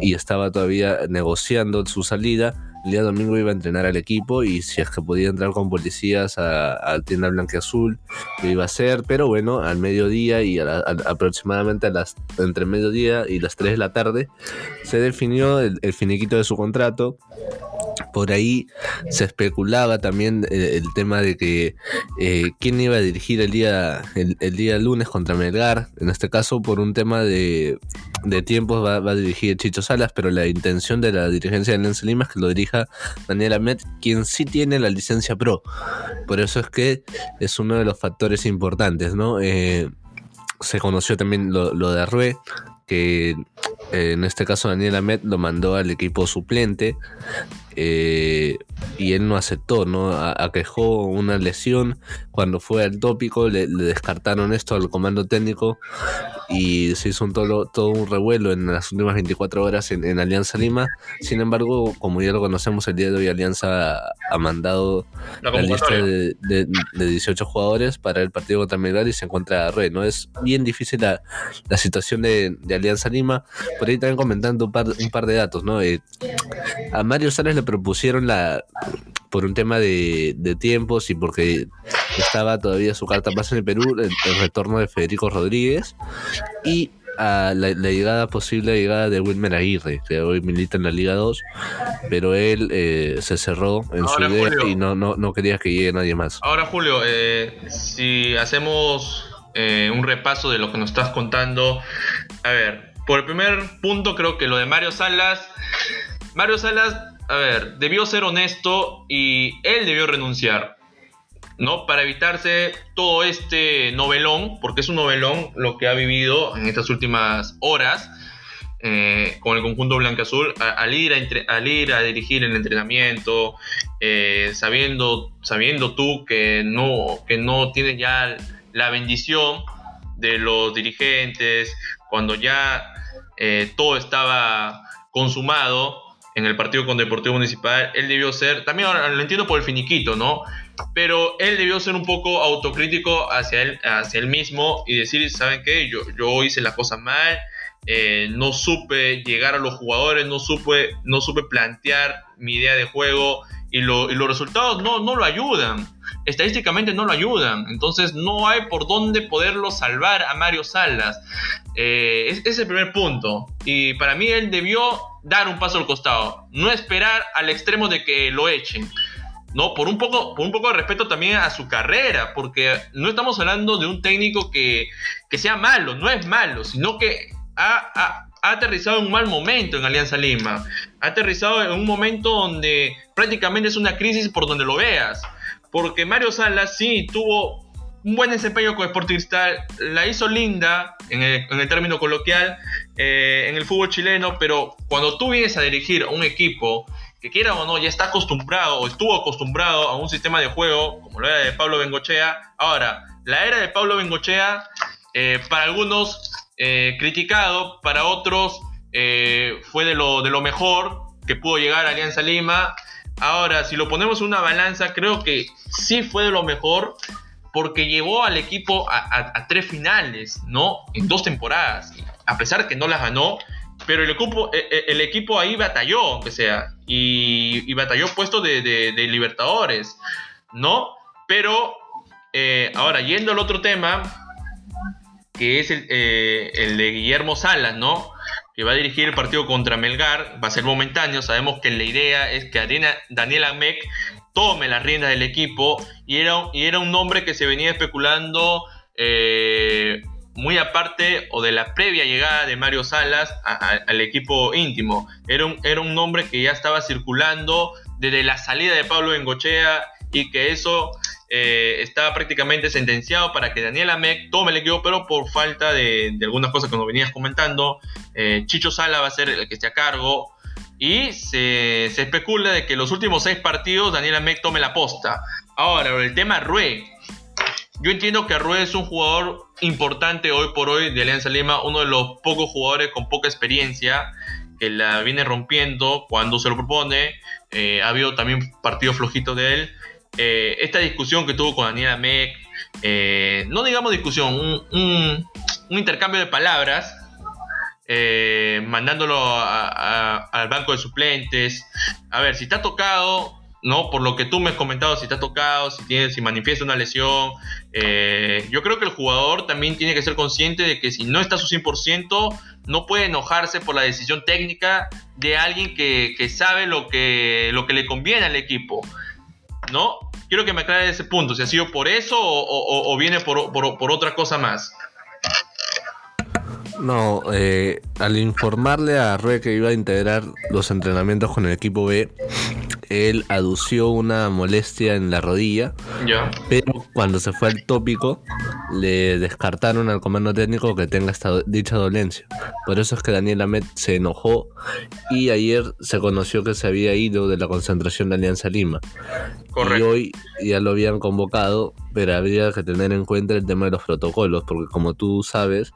y estaba todavía negociando su salida el día domingo iba a entrenar al equipo y si es que podía entrar con policías a, a tienda blanca azul, lo iba a hacer, pero bueno, al mediodía y aproximadamente a las entre mediodía y las 3 de la tarde se definió el finiquito de su contrato por ahí se especulaba también eh, el, tema de que eh, quién iba a dirigir el día, el, día lunes contra Melgar. En este caso, por un tema de, tiempos, va, a dirigir Chicho Salas, pero la intención de la dirigencia de Alianza Lima es que lo dirija Daniel Ahmed, quien sí tiene la licencia pro. Por eso es que es uno de los factores importantes, ¿no? Eh, se conoció también lo, lo de Arrué, que en este caso Daniel Ahmed lo mandó al equipo suplente eh, y él no aceptó, ¿no? aquejó una lesión. Cuando fue al tópico, le, descartaron esto al comando técnico y se hizo un todo, todo un revuelo en las últimas 24 horas en, Alianza Lima. Sin embargo, como ya lo conocemos, el día de hoy Alianza ha mandado la, lista de, 18 jugadores para el partido contra Melgar y se encuentra Rey, ¿no? Es bien difícil la, situación de, Alianza Lima. Por ahí también comentando un par, un par de datos, ¿no? Eh, a Mario Sales le propusieron la por un tema de, tiempos y porque estaba todavía su carta pase en el Perú, el, retorno de Federico Rodríguez y a la, llegada posible llegada de Wilmer Aguirre, que hoy milita en la Liga 2, pero él eh, se cerró en su idea y no, no, no quería que llegue nadie más. Ahora, Julio, eh, si hacemos eh, un repaso de lo que nos estás contando, a ver, por el primer punto creo que lo de Mario Salas, Mario Salas a ver, debió ser honesto y él debió renunciar, ¿no? Para evitarse todo este novelón, porque es un novelón lo que ha vivido en estas últimas horas eh, con el conjunto blanca-azul, al, ir a al ir a dirigir el entrenamiento, eh, sabiendo, sabiendo tú que no, que no tienes ya la bendición de los dirigentes, cuando ya eh, todo estaba consumado, en el partido con Deportivo Municipal, él debió ser, también lo entiendo por el finiquito, ¿no? Pero él debió ser un poco autocrítico hacia él, hacia él mismo y decir, ¿saben qué? Yo, yo hice las cosas mal, eh, no supe llegar a los jugadores, no supe, no supe plantear mi idea de juego y, lo, y los resultados no, no lo ayudan. Estadísticamente no lo ayudan. Entonces no hay por dónde poderlo salvar a Mario Salas. Eh, es, es el primer punto. Y para mí él debió dar un paso al costado. No esperar al extremo de que lo echen. ¿no? Por un, poco, por un poco de respeto también a su carrera, porque no estamos hablando de un técnico que, que sea malo, no es malo, sino que ha, aterrizado en un mal momento en Alianza Lima. Ha aterrizado en un momento donde prácticamente es una crisis por donde lo veas. Porque Mario Salas sí tuvo un buen desempeño con Sporting Cristal, la hizo linda en el, término coloquial eh, en el fútbol chileno, pero cuando tú vienes a dirigir un equipo que quiera o no ya está acostumbrado o estuvo acostumbrado a un sistema de juego como lo era de Pablo Bengochea, ahora la era de Pablo Bengochea eh, para algunos eh, criticado, para otros eh, fue de lo, de lo mejor que pudo llegar a Alianza Lima. Ahora, si lo ponemos en una balanza, creo que sí fue de lo mejor porque llevó al equipo a, tres finales, ¿no? En dos temporadas, a pesar que no las ganó, pero el equipo, e, e, el, equipo ahí batalló, aunque sea, y, batalló puesto de, de, de Libertadores, ¿no? Pero eh, ahora, yendo al otro tema, que es el, eh, el, de Guillermo Salas, ¿no? Que va a dirigir el partido contra Melgar, va a ser momentáneo, sabemos que la idea es que Daniel Amec tome las riendas del equipo y era, y era un nombre que se venía especulando eh, muy aparte o de la previa llegada de Mario Salas al equipo íntimo. Era un, era un nombre que ya estaba circulando desde la salida de Pablo Bengochea y que eso eh, estaba prácticamente sentenciado para que Daniel Amec tome el equipo, pero por falta de, algunas cosas que nos venías comentando, eh, Chicho Sala va a ser el que esté a cargo. Y se, especula de que los últimos seis partidos Daniel Amec tome la posta. Ahora, el tema Rue. Yo entiendo que Rue es un jugador importante hoy por hoy de Alianza Lima, uno de los pocos jugadores con poca experiencia que la viene rompiendo cuando se lo propone. Eh, ha habido también partidos flojitos de él. Eh, esta discusión que tuvo con Daniela Meck, eh, no digamos discusión, un, intercambio de palabras, eh, mandándolo al banco de suplentes. A ver, si está tocado, ¿no? Por lo que tú me has comentado, si está tocado, si, tiene, si manifiesta una lesión, yo creo que el jugador también tiene que ser consciente de que si no está a su 100%, no puede enojarse por la decisión técnica de alguien que, que sabe lo que, lo que le conviene al equipo. ¿no? Quiero que me aclare ese punto, si ha sido por eso o, viene por, por, otra cosa más. No, eh, al informarle a Rue que iba a integrar los entrenamientos con el equipo B, él adució una molestia en la rodilla. Ya. Pero cuando se fue al tópico, le descartaron al comando técnico que tenga esta, dicha dolencia. Por eso es que Daniel Amet se enojó y ayer se conoció que se había ido de la concentración de Alianza Lima. Y hoy ya lo habían convocado, pero habría que tener en cuenta el tema de los protocolos, porque como tú sabes,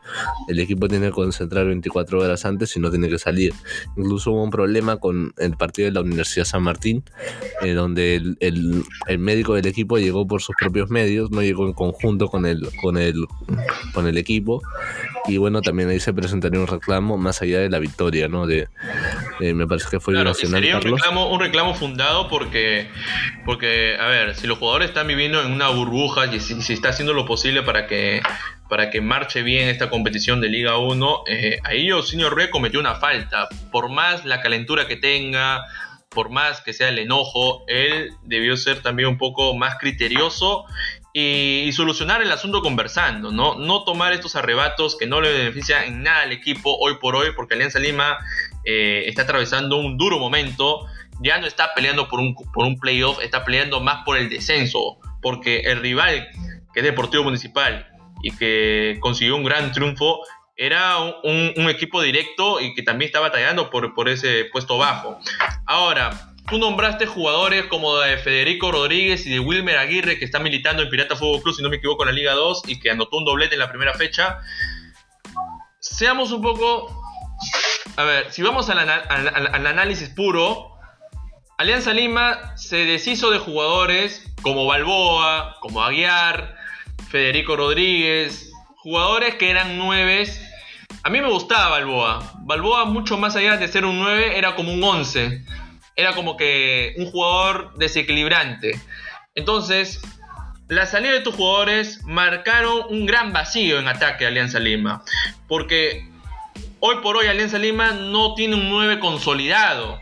el equipo tiene que concentrar 24 horas antes y no tiene que salir. Incluso hubo un problema con el partido de la Universidad San Martín, eh, donde el, médico del equipo llegó por sus propios medios, no llegó en conjunto con el, con el, con el equipo. Y bueno, también ahí se presentaría un reclamo más allá de la victoria, ¿no? De, me parece que fue claro, Sería un reclamo, un reclamo fundado porque, porque a ver, si los jugadores están viviendo en una burbuja y si, si está haciendo lo posible para que, para que marche bien esta competición de Liga 1, eh, ahí señor Rey cometió una falta. Por más la calentura que tenga, por más que sea el enojo, él debió ser también un poco más criterioso y, solucionar el asunto conversando, ¿no? No tomar estos arrebatos que no le benefician en nada al equipo hoy por hoy, porque Alianza Lima eh, está atravesando un duro momento ya no está peleando por un, por un playoff, está peleando más por el descenso, porque el rival, que es Deportivo Municipal y que consiguió un gran triunfo, era un, equipo directo y que también está batallando por, por ese puesto bajo. Ahora, tú nombraste jugadores como de Federico Rodríguez y de Wilmer Aguirre, que está militando en Pirata Fútbol Club, si no me equivoco, en la Liga 2 y que anotó un doblete en la primera fecha. Seamos un poco. A ver, si vamos al análisis puro, Alianza Lima se deshizo de jugadores como Balboa, como Aguiar, Federico Rodríguez, jugadores que eran nueves. A mí me gustaba Balboa. Balboa, mucho más allá de ser un 9, era como un 11. Era como que un jugador desequilibrante. Entonces, la salida de tus jugadores marcaron un gran vacío en ataque a Alianza Lima. Porque hoy por hoy Alianza Lima no tiene un 9 consolidado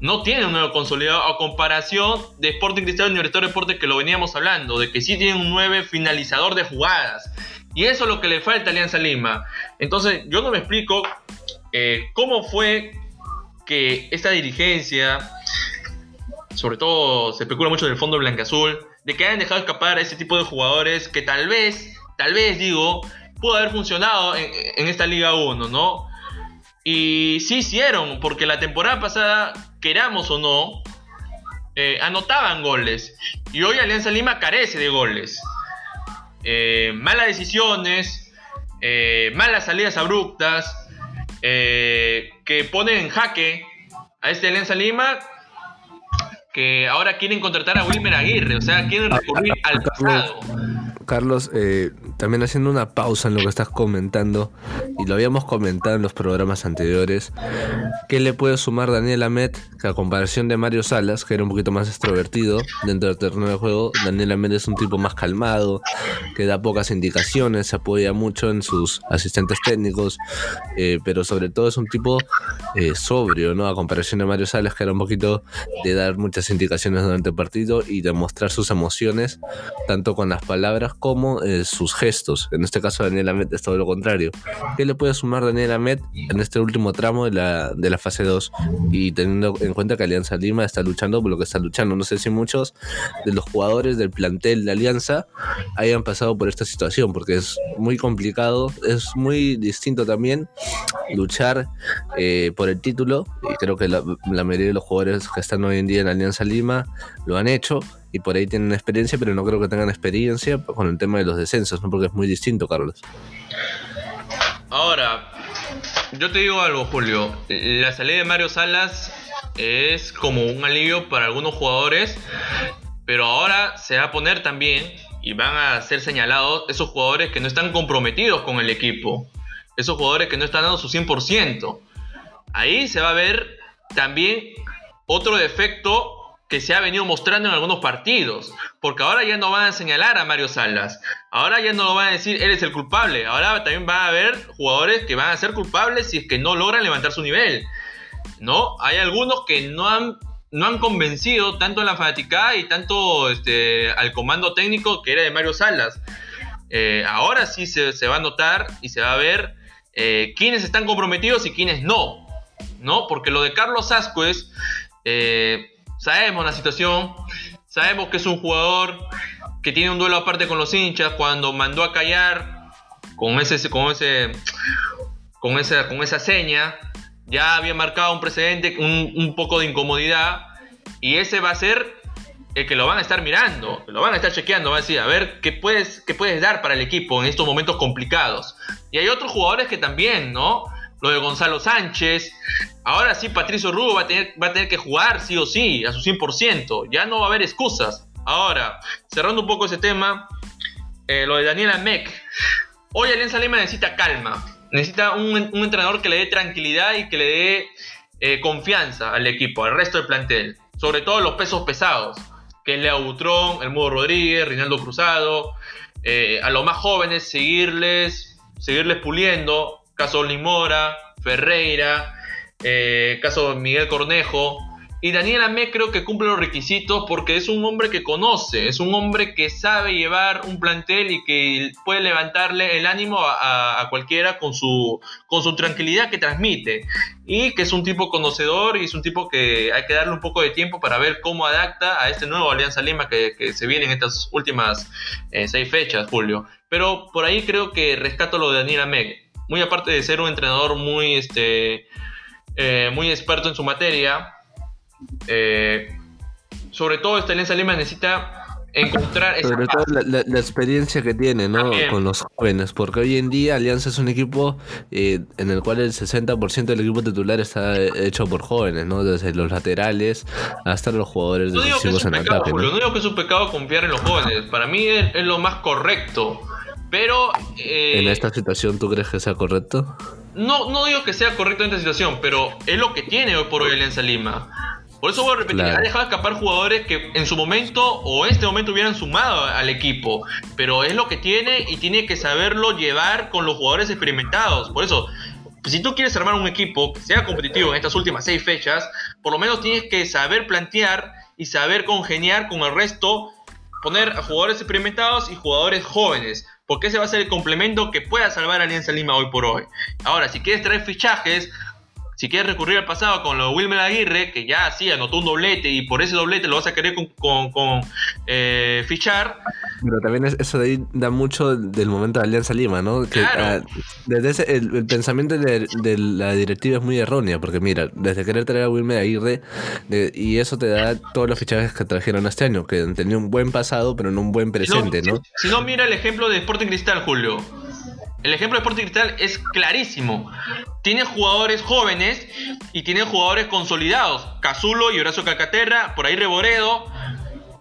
no tiene un nuevo consolidado a comparación de Sporting Cristal Universitario Deportes que lo veníamos hablando, de que sí tiene un 9 finalizador de jugadas. Y eso es lo que le falta a Alianza Lima. Entonces, yo no me explico eh, cómo fue que esta dirigencia, sobre todo se especula mucho del fondo blanca-azul, de que hayan dejado escapar a ese tipo de jugadores que tal vez, tal vez digo, pudo haber funcionado en, esta Liga 1, ¿no? Y sí hicieron, porque la temporada pasada queramos o no, eh, anotaban goles. Y hoy Alianza Lima carece de goles. Eh, malas decisiones, eh, malas salidas abruptas, que ponen en jaque a este Alianza Lima, que ahora quieren contratar a Wilmer Aguirre, o sea, quieren recurrir al pasado. Carlos, también haciendo una pausa en lo que estás comentando, y lo habíamos comentado en los programas anteriores, ¿qué le puede sumar Daniel Amet? Que a comparación de Mario Salas, que era un poquito más extrovertido dentro del terreno de juego, Daniel Amet es un tipo más calmado, que da pocas indicaciones, se apoya mucho en sus asistentes técnicos, eh, pero sobre todo es un tipo eh, sobrio, ¿no? A comparación de Mario Salas, que era un poquito de dar muchas indicaciones durante el partido y demostrar sus emociones, tanto con las palabras como eh, sus gestos. En este caso, Daniel Amet es todo lo contrario. ¿Qué le puede sumar Daniel Amet en este último tramo de la, de la fase 2? Y teniendo en cuenta que Alianza Lima está luchando por lo que está luchando. No sé si muchos de los jugadores del plantel de Alianza hayan pasado por esta situación, porque es muy complicado, es muy distinto también luchar eh, por el título. Y creo que la, la mayoría de los jugadores que están hoy en día en Alianza Lima lo han hecho y por ahí tienen experiencia, pero no creo que tengan experiencia con el tema de los descensos, ¿no? porque es muy distinto, Carlos. Ahora, yo te digo algo, Julio. La salida de Mario Salas es como un alivio para algunos jugadores, pero ahora se va a poner también y van a ser señalados esos jugadores que no están comprometidos con el equipo, esos jugadores que no están dando su 100%. Ahí se va a ver también otro defecto que se ha venido mostrando en algunos partidos. Porque ahora ya no van a señalar a Mario Salas. Ahora ya no lo van a decir, él es el culpable. Ahora también va a haber jugadores que van a ser culpables si es que no logran levantar su nivel. ¿No? Hay algunos que no han, no han convencido tanto a la fanaticada y tanto este, al comando técnico que era de Mario Salas. Eh, ahora sí se, va a notar y se va a ver eh, quiénes están comprometidos y quiénes no. ¿No? Porque lo de Carlos Ascuez... Eh, Sabemos la situación, sabemos que es un jugador que tiene un duelo aparte con los hinchas cuando mandó a callar con ese con ese con esa con esa seña ya había marcado un precedente un, poco de incomodidad y ese va a ser el que lo van a estar mirando, lo van a estar chequeando, va a decir, a ver qué puedes, qué puedes dar para el equipo en estos momentos complicados. Y hay otros jugadores que también, ¿no? Lo de Gonzalo Sánchez, Ahora sí, Patricio Rubo va a, tener, va a tener que jugar sí o sí, a su 100%. Ya no va a haber excusas. Ahora, cerrando un poco ese tema, eh, lo de Daniela Meck. Hoy Alianza Lima necesita calma. Necesita un, entrenador que le dé tranquilidad y que le dé eh, confianza al equipo, al resto del plantel. Sobre todo los pesos pesados, que es Leo Butrón, El Mudo Rodríguez, Rinaldo Cruzado. Eh, a los más jóvenes, seguirles, seguirles puliendo. Caso Limora, Ferreira, eh, caso Miguel Cornejo. Y Daniel Amé creo que cumple los requisitos porque es un hombre que conoce, es un hombre que sabe llevar un plantel y que puede levantarle el ánimo a, cualquiera con su, con su tranquilidad que transmite. Y que es un tipo conocedor y es un tipo que hay que darle un poco de tiempo para ver cómo adapta a este nuevo Alianza Lima que, se viene en estas últimas eh, seis fechas, Julio. Pero por ahí creo que rescato lo de Daniel Amé. Muy aparte de ser un entrenador muy este, eh, muy experto en su materia. Eh, sobre todo esta Alianza Lima necesita encontrar esa Sobre todo la, experiencia que tiene ¿no? con los jóvenes, porque hoy en día Alianza es un equipo eh, en el cual el 60% del equipo titular está hecho por jóvenes, ¿no? desde los laterales hasta los jugadores no en ataque. ¿no? digo que es un pecado confiar en los jóvenes, para mí es, lo más correcto, pero... ¿En esta situación tú crees que sea correcto? no, no digo que sea correcto en esta situación, pero es lo que tiene hoy por hoy Alianza Lima. Por eso voy a repetir, ha dejado escapar jugadores que en su momento o en este momento hubieran sumado al equipo. Pero es lo que tiene y tiene que saberlo llevar con los jugadores experimentados. Por eso, si tú quieres armar un equipo que sea competitivo en estas últimas seis fechas, por lo menos tienes que saber plantear y saber congeniar con el resto, poner a jugadores experimentados y jugadores jóvenes porque ese va a ser el complemento que pueda salvar a Alianza Lima hoy por hoy. Ahora, si quieres traer fichajes, si quieres recurrir al pasado con lo de Wilmer Aguirre, que ya sí anotó un doblete y por ese doblete lo vas a querer con, eh, fichar. Pero también eso de ahí da mucho del momento de Alianza Lima, ¿no? Que, ah, desde ese, el, pensamiento de, la directiva es muy erróneo, porque mira, desde querer traer a Wilmer Aguirre, y eso te da todos los fichajes que trajeron este año, que han tenido un buen pasado, pero no un buen presente, ¿no? Si, no, mira el ejemplo de Sporting Cristal, Julio. El ejemplo de Sporting Cristal es clarísimo. Tiene jugadores jóvenes y tiene jugadores consolidados. Cazulo y Horacio Calcaterra, por ahí Reboredo.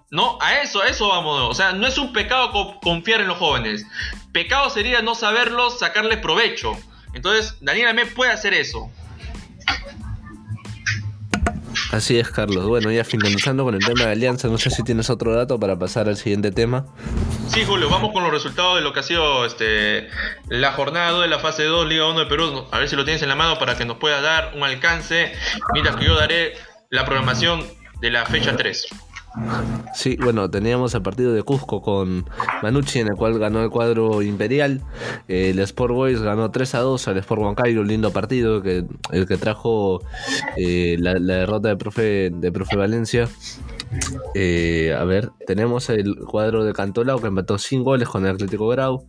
No, a eso, a eso vamos. O sea, no es un pecado confiar en los jóvenes. pecado sería no saberlos, sacarles provecho. Entonces, Daniel Amé puede hacer eso. Así es, Carlos. Bueno, ya finalizando con el tema de Alianza, no sé si tienes otro dato para pasar al siguiente tema. Sí, Julio, vamos con los resultados de lo que ha sido este, la jornada de la fase 2 Liga 1 de Perú. A ver si lo tienes en la mano para que nos pueda dar un alcance, mientras que yo daré la programación de la fecha 3. Sí, bueno, teníamos el partido de Cusco con Manucci, en el cual ganó el cuadro imperial. el Sport Boys ganó 3 a 2 al Sport Huancayo, un lindo partido, que, el que trajo eh, la, derrota de profe, de profe Valencia. Eh, a ver, tenemos el cuadro de Cantolao que empató sin goles con el Atlético Grau.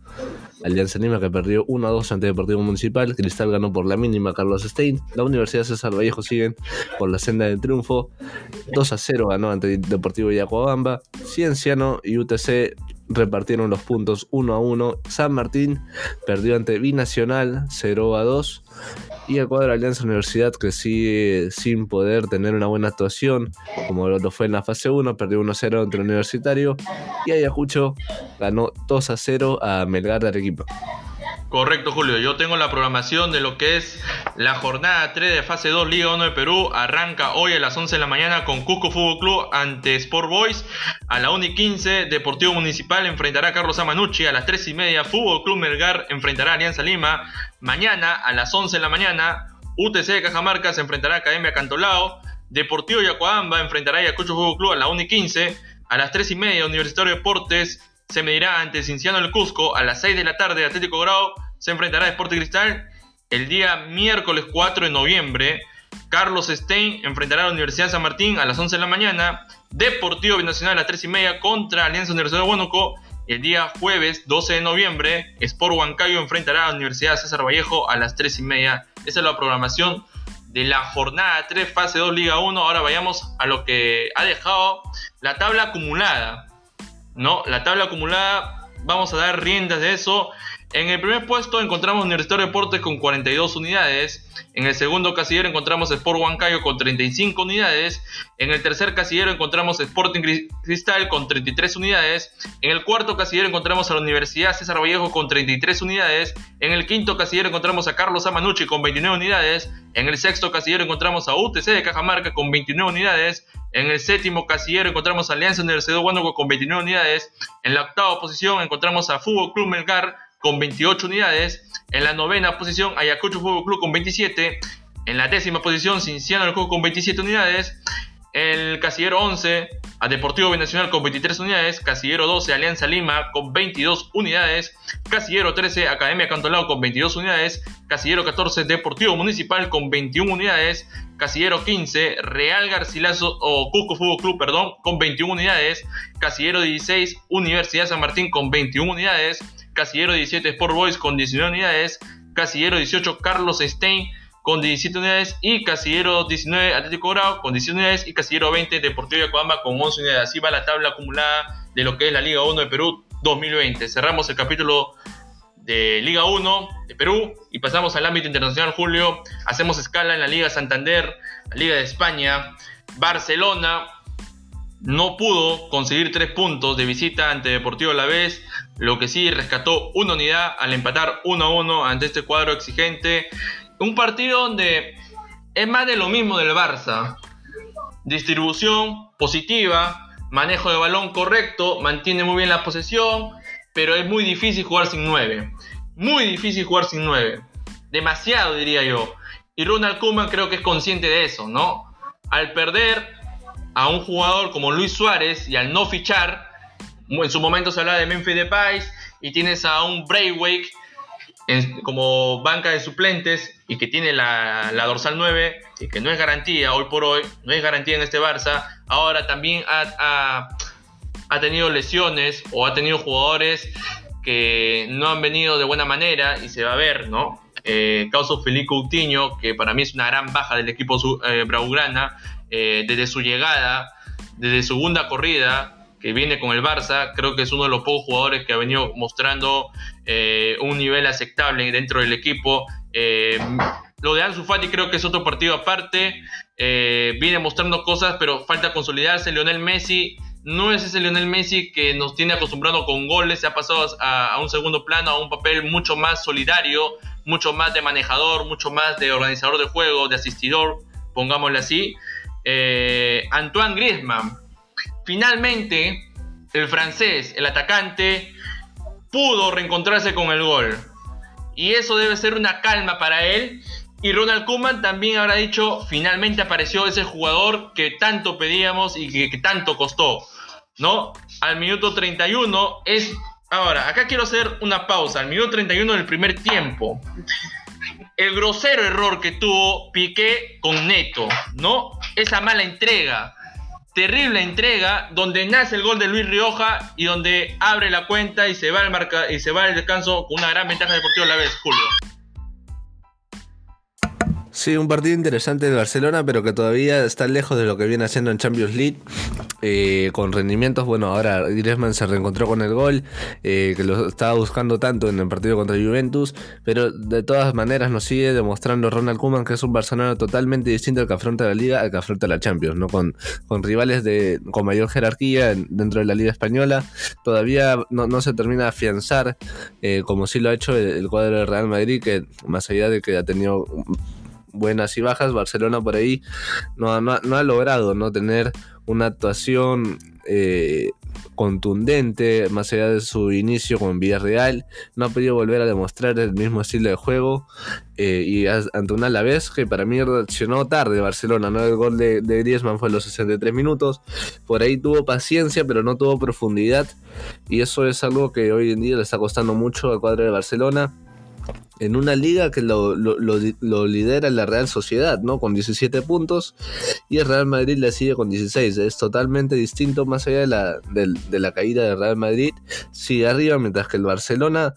Alianza Lima que perdió 1 a 2 ante Deportivo Municipal. Cristal ganó por la mínima Carlos Stein. La Universidad César Vallejo siguen por la senda del triunfo. 2 a 0 ganó ante Deportivo Yacuabamba. Cienciano y UTC repartieron los puntos 1 a 1. San Martín perdió ante Binacional 0 a 2. Y el cuadro de Alianza Universidad que sigue sin poder tener una buena actuación, como lo fue en la fase 1, perdió 1-0 ante el Universitario. Y Ayacucho ganó 2-0 a Melgar de Arequipa. Correcto, Julio. Yo tengo la programación de lo que es la jornada 3 de fase 2 Liga 1 de Perú. Arranca hoy a las 11 de la mañana con Cusco Fútbol Club ante Sport Boys. A la 1 y 15, Deportivo Municipal enfrentará a Carlos Amanucci. A las 3 y media, Fútbol Club Melgar enfrentará a Alianza Lima. Mañana a las 11 de la mañana, UTC de Cajamarca se enfrentará a Academia Cantolao. Deportivo Yacuabamba enfrentará a Ayacucho Fútbol Club a la 1 y 15. A las 3 y media, Universitario de Deportes se medirá ante Cinciano del Cusco a las 6 de la tarde. Atlético Grau se enfrentará a Sport Cristal el día miércoles 4 de noviembre. Carlos Stein enfrentará a la Universidad San Martín a las 11 de la mañana. Deportivo Binacional a las 3 y media contra Alianza Universidad de Huánuco. El día jueves 12 de noviembre, Sport Huancayo enfrentará a la Universidad César Vallejo a las 3 y media. Esa es la programación de la jornada 3, fase 2, Liga 1. Ahora vayamos a lo que ha dejado la tabla acumulada. ¿No? La tabla acumulada, vamos a dar riendas de eso. En el primer puesto encontramos Universitario Deportes con 42 unidades. En el segundo casillero encontramos Sport Huancayo con 35 unidades. En el tercer casillero encontramos Sporting Cristal con 33 unidades. En el cuarto casillero encontramos a la Universidad César Vallejo con 33 unidades. En el quinto casillero encontramos a Carlos Amanucci con 29 unidades. En el sexto casillero encontramos a UTC de Cajamarca con 29 unidades. En el séptimo casillero encontramos a Alianza Universidad de Huánuco con 29 unidades. En la octava posición encontramos a Fútbol Club Melgar con 28 unidades. En la novena posición, Ayacucho Fútbol Club con 27. En la décima posición, Cinciano del Juego con 27 unidades. El casillero 11 a Deportivo Binacional con 23 unidades, Casillero 12 Alianza Lima con 22 unidades, Casillero 13 Academia Cantolao con 22 unidades, Casillero 14 Deportivo Municipal con 21 unidades, Casillero 15 Real Garcilaso o Cusco Fútbol Club, perdón, con 21 unidades, Casillero 16 Universidad San Martín con 21 unidades, Casillero 17 Sport Boys con 19 unidades, Casillero 18 Carlos Stein con 17 unidades y Casillero 19 Atlético Grau con 17 unidades y Casillero 20 Deportivo de Coamba con 11 unidades. Así va la tabla acumulada de lo que es la Liga 1 de Perú 2020. Cerramos el capítulo de Liga 1 de Perú y pasamos al ámbito internacional, Julio. Hacemos escala en la Liga Santander, Liga de España. Barcelona no pudo conseguir tres puntos de visita ante Deportivo La Vez, lo que sí rescató una unidad al empatar 1 a 1 ante este cuadro exigente. Un partido donde es más de lo mismo del Barça. Distribución positiva, manejo de balón correcto, mantiene muy bien la posesión, pero es muy difícil jugar sin 9. Muy difícil jugar sin 9. Demasiado diría yo. Y Ronald Koeman creo que es consciente de eso, ¿no? Al perder a un jugador como Luis Suárez y al no fichar, en su momento se hablaba de Memphis Depay y tienes a un Braithwaite como banca de suplentes y que tiene la, dorsal 9 y que no es garantía hoy por hoy, no es garantía en este Barça, ahora también ha, tenido lesiones o ha tenido jugadores que no han venido de buena manera y se va a ver, ¿no? Eh, Causo Felipe Coutinho, que para mí es una gran baja del equipo eh, Braugrana, eh, desde su llegada, desde su segunda corrida que viene con el Barça, creo que es uno de los pocos jugadores que ha venido mostrando eh, un nivel aceptable dentro del equipo. Eh, lo de Ansu Fati creo que es otro partido aparte, viene mostrando cosas, pero falta consolidarse. Lionel Messi no es ese Lionel Messi que nos tiene acostumbrado con goles, se ha pasado a, un segundo plano, a un papel mucho más solidario, mucho más de manejador, mucho más de organizador de juego, de asistidor, pongámosle así. Eh, Antoine Griezmann, finalmente el francés, el atacante, pudo reencontrarse con el gol. Y eso debe ser una calma para él. Y Ronald Koeman también habrá dicho, finalmente apareció ese jugador que tanto pedíamos y que, tanto costó. ¿No? Al minuto 31 es... Ahora, acá quiero hacer una pausa. Al minuto 31 del primer tiempo. El grosero error que tuvo Piqué con Neto, ¿no? Esa mala entrega terrible entrega donde nace el gol de Luis Rioja y donde abre la cuenta y se va al marca y se va al descanso con una gran ventaja deportiva a la vez, Julio. Sí, un partido interesante de Barcelona, pero que todavía está lejos de lo que viene haciendo en Champions League. Eh, con rendimientos, bueno, ahora Griezmann se reencontró con el gol, eh, que lo estaba buscando tanto en el partido contra Juventus, pero de todas maneras nos sigue demostrando Ronald Koeman que es un Barcelona totalmente distinto al que afronta la Liga, al que afronta la Champions, ¿no? Con, con rivales de, con mayor jerarquía dentro de la Liga Española. Todavía no, se termina de afianzar, eh, como sí lo ha hecho el, el cuadro de Real Madrid, que más allá de que ha tenido buenas y bajas, Barcelona por ahí no, no, ha logrado no tener una actuación eh, contundente, más allá de su inicio con Villarreal, no ha podido volver a demostrar el mismo estilo de juego eh, y ante una la vez que para mí reaccionó tarde Barcelona, ¿no? El gol de, de, Griezmann fue a los 63 minutos, por ahí tuvo paciencia pero no tuvo profundidad y eso es algo que hoy en día le está costando mucho al cuadro de Barcelona en una liga que lo, lidera la Real Sociedad, ¿no? Con 17 puntos y el Real Madrid le sigue con 16. Es totalmente distinto más allá de la, de, la caída del Real Madrid. Sigue arriba, mientras que el Barcelona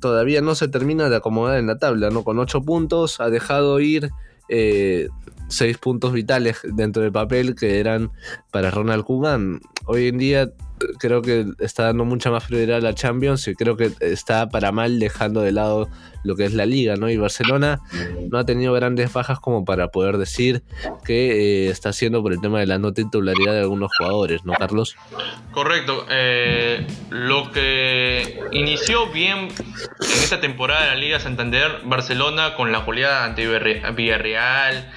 todavía no se termina de acomodar en la tabla, ¿no? Con 8 puntos ha dejado ir... Eh, seis puntos vitales dentro del papel que eran para Ronald Koeman. Hoy en día creo que está dando mucha más prioridad a la Champions y creo que está para mal dejando de lado lo que es la liga, ¿no? Y Barcelona no ha tenido grandes bajas como para poder decir que eh, está haciendo por el tema de la no titularidad de algunos jugadores, ¿no, Carlos? Correcto. Eh, lo que inició bien en esta temporada de la Liga Santander, Barcelona con la goleada ante Villarreal.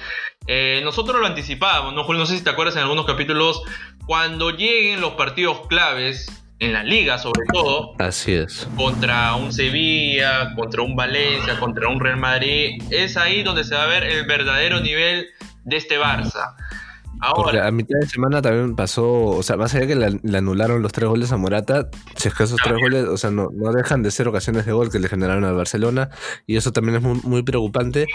Eh, nosotros lo anticipábamos, ¿no, No sé si te acuerdas en algunos capítulos cuando lleguen los partidos claves en la liga sobre todo. Así es. Contra un Sevilla, contra un Valencia, contra un Real Madrid, es ahí donde se va a ver el verdadero nivel de este Barça. Ahora, a mitad de semana también pasó, o sea, más allá que le, anularon los tres goles a Morata, si es que esos tres goles, o sea, no, no, dejan de ser ocasiones de gol que le generaron al Barcelona, y eso también es muy, preocupante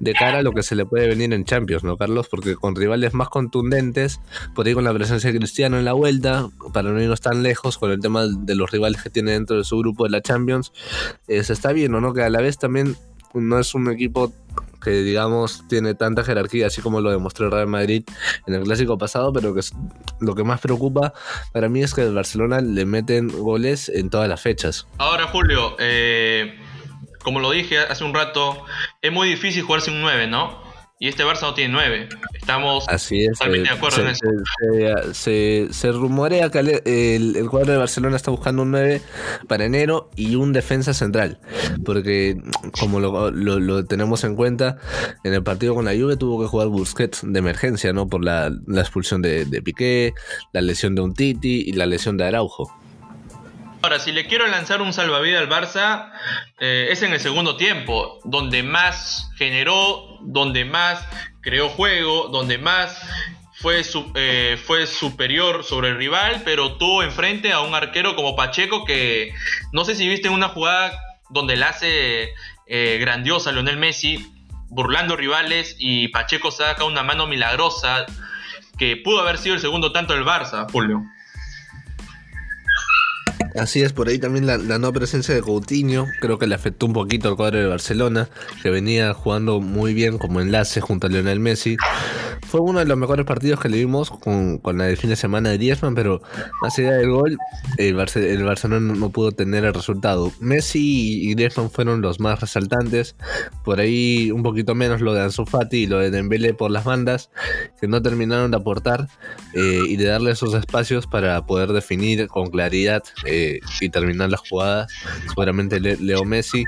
de cara a lo que se le puede venir en Champions, ¿no, Carlos? Porque con rivales más contundentes, por ahí con la presencia de Cristiano en la vuelta, para no irnos tan lejos con el tema de los rivales que tiene dentro de su grupo de la Champions, eh, se está viendo, ¿no? Que a la vez también no es un equipo que digamos tiene tanta jerarquía, así como lo demostró el Real Madrid en el clásico pasado, pero que lo que más preocupa para mí es que el Barcelona le meten goles en todas las fechas. Ahora, Julio, eh, como lo dije hace un rato, es muy difícil jugarse un 9, ¿no? Y este Barça no tiene nueve. Estamos totalmente de acuerdo se, en eso. Se, rumorea que el, cuadro de Barcelona está buscando un 9 para enero y un defensa central. Porque, como lo, tenemos en cuenta, en el partido con la Juve tuvo que jugar Busquets de emergencia, ¿no? Por la, expulsión de, Piqué, la lesión de un Titi y la lesión de Araujo. Ahora, si le quiero lanzar un salvavidas al Barça, eh, es en el segundo tiempo, donde más generó, donde más creó juego, donde más fue, eh, fue superior sobre el rival, pero tuvo enfrente a un arquero como Pacheco que no sé si viste una jugada donde le hace eh, grandiosa Lionel Messi, burlando rivales y Pacheco saca una mano milagrosa que pudo haber sido el segundo tanto del Barça, Julio. Así es, por ahí también la, no presencia de Coutinho creo que le afectó un poquito al cuadro de Barcelona, que venía jugando muy bien como enlace junto a Lionel Messi. Fue uno de los mejores partidos que le vimos con, con la del fin de semana de Griezmann, pero más allá del gol, el, Barcelona no pudo tener el resultado. Messi y Griezmann fueron los más resaltantes, por ahí un poquito menos lo de Ansu Fati y lo de Dembele por las bandas, que no terminaron de aportar eh, y de darle esos espacios para poder definir con claridad eh, y terminar las jugadas. Seguramente Leo Messi.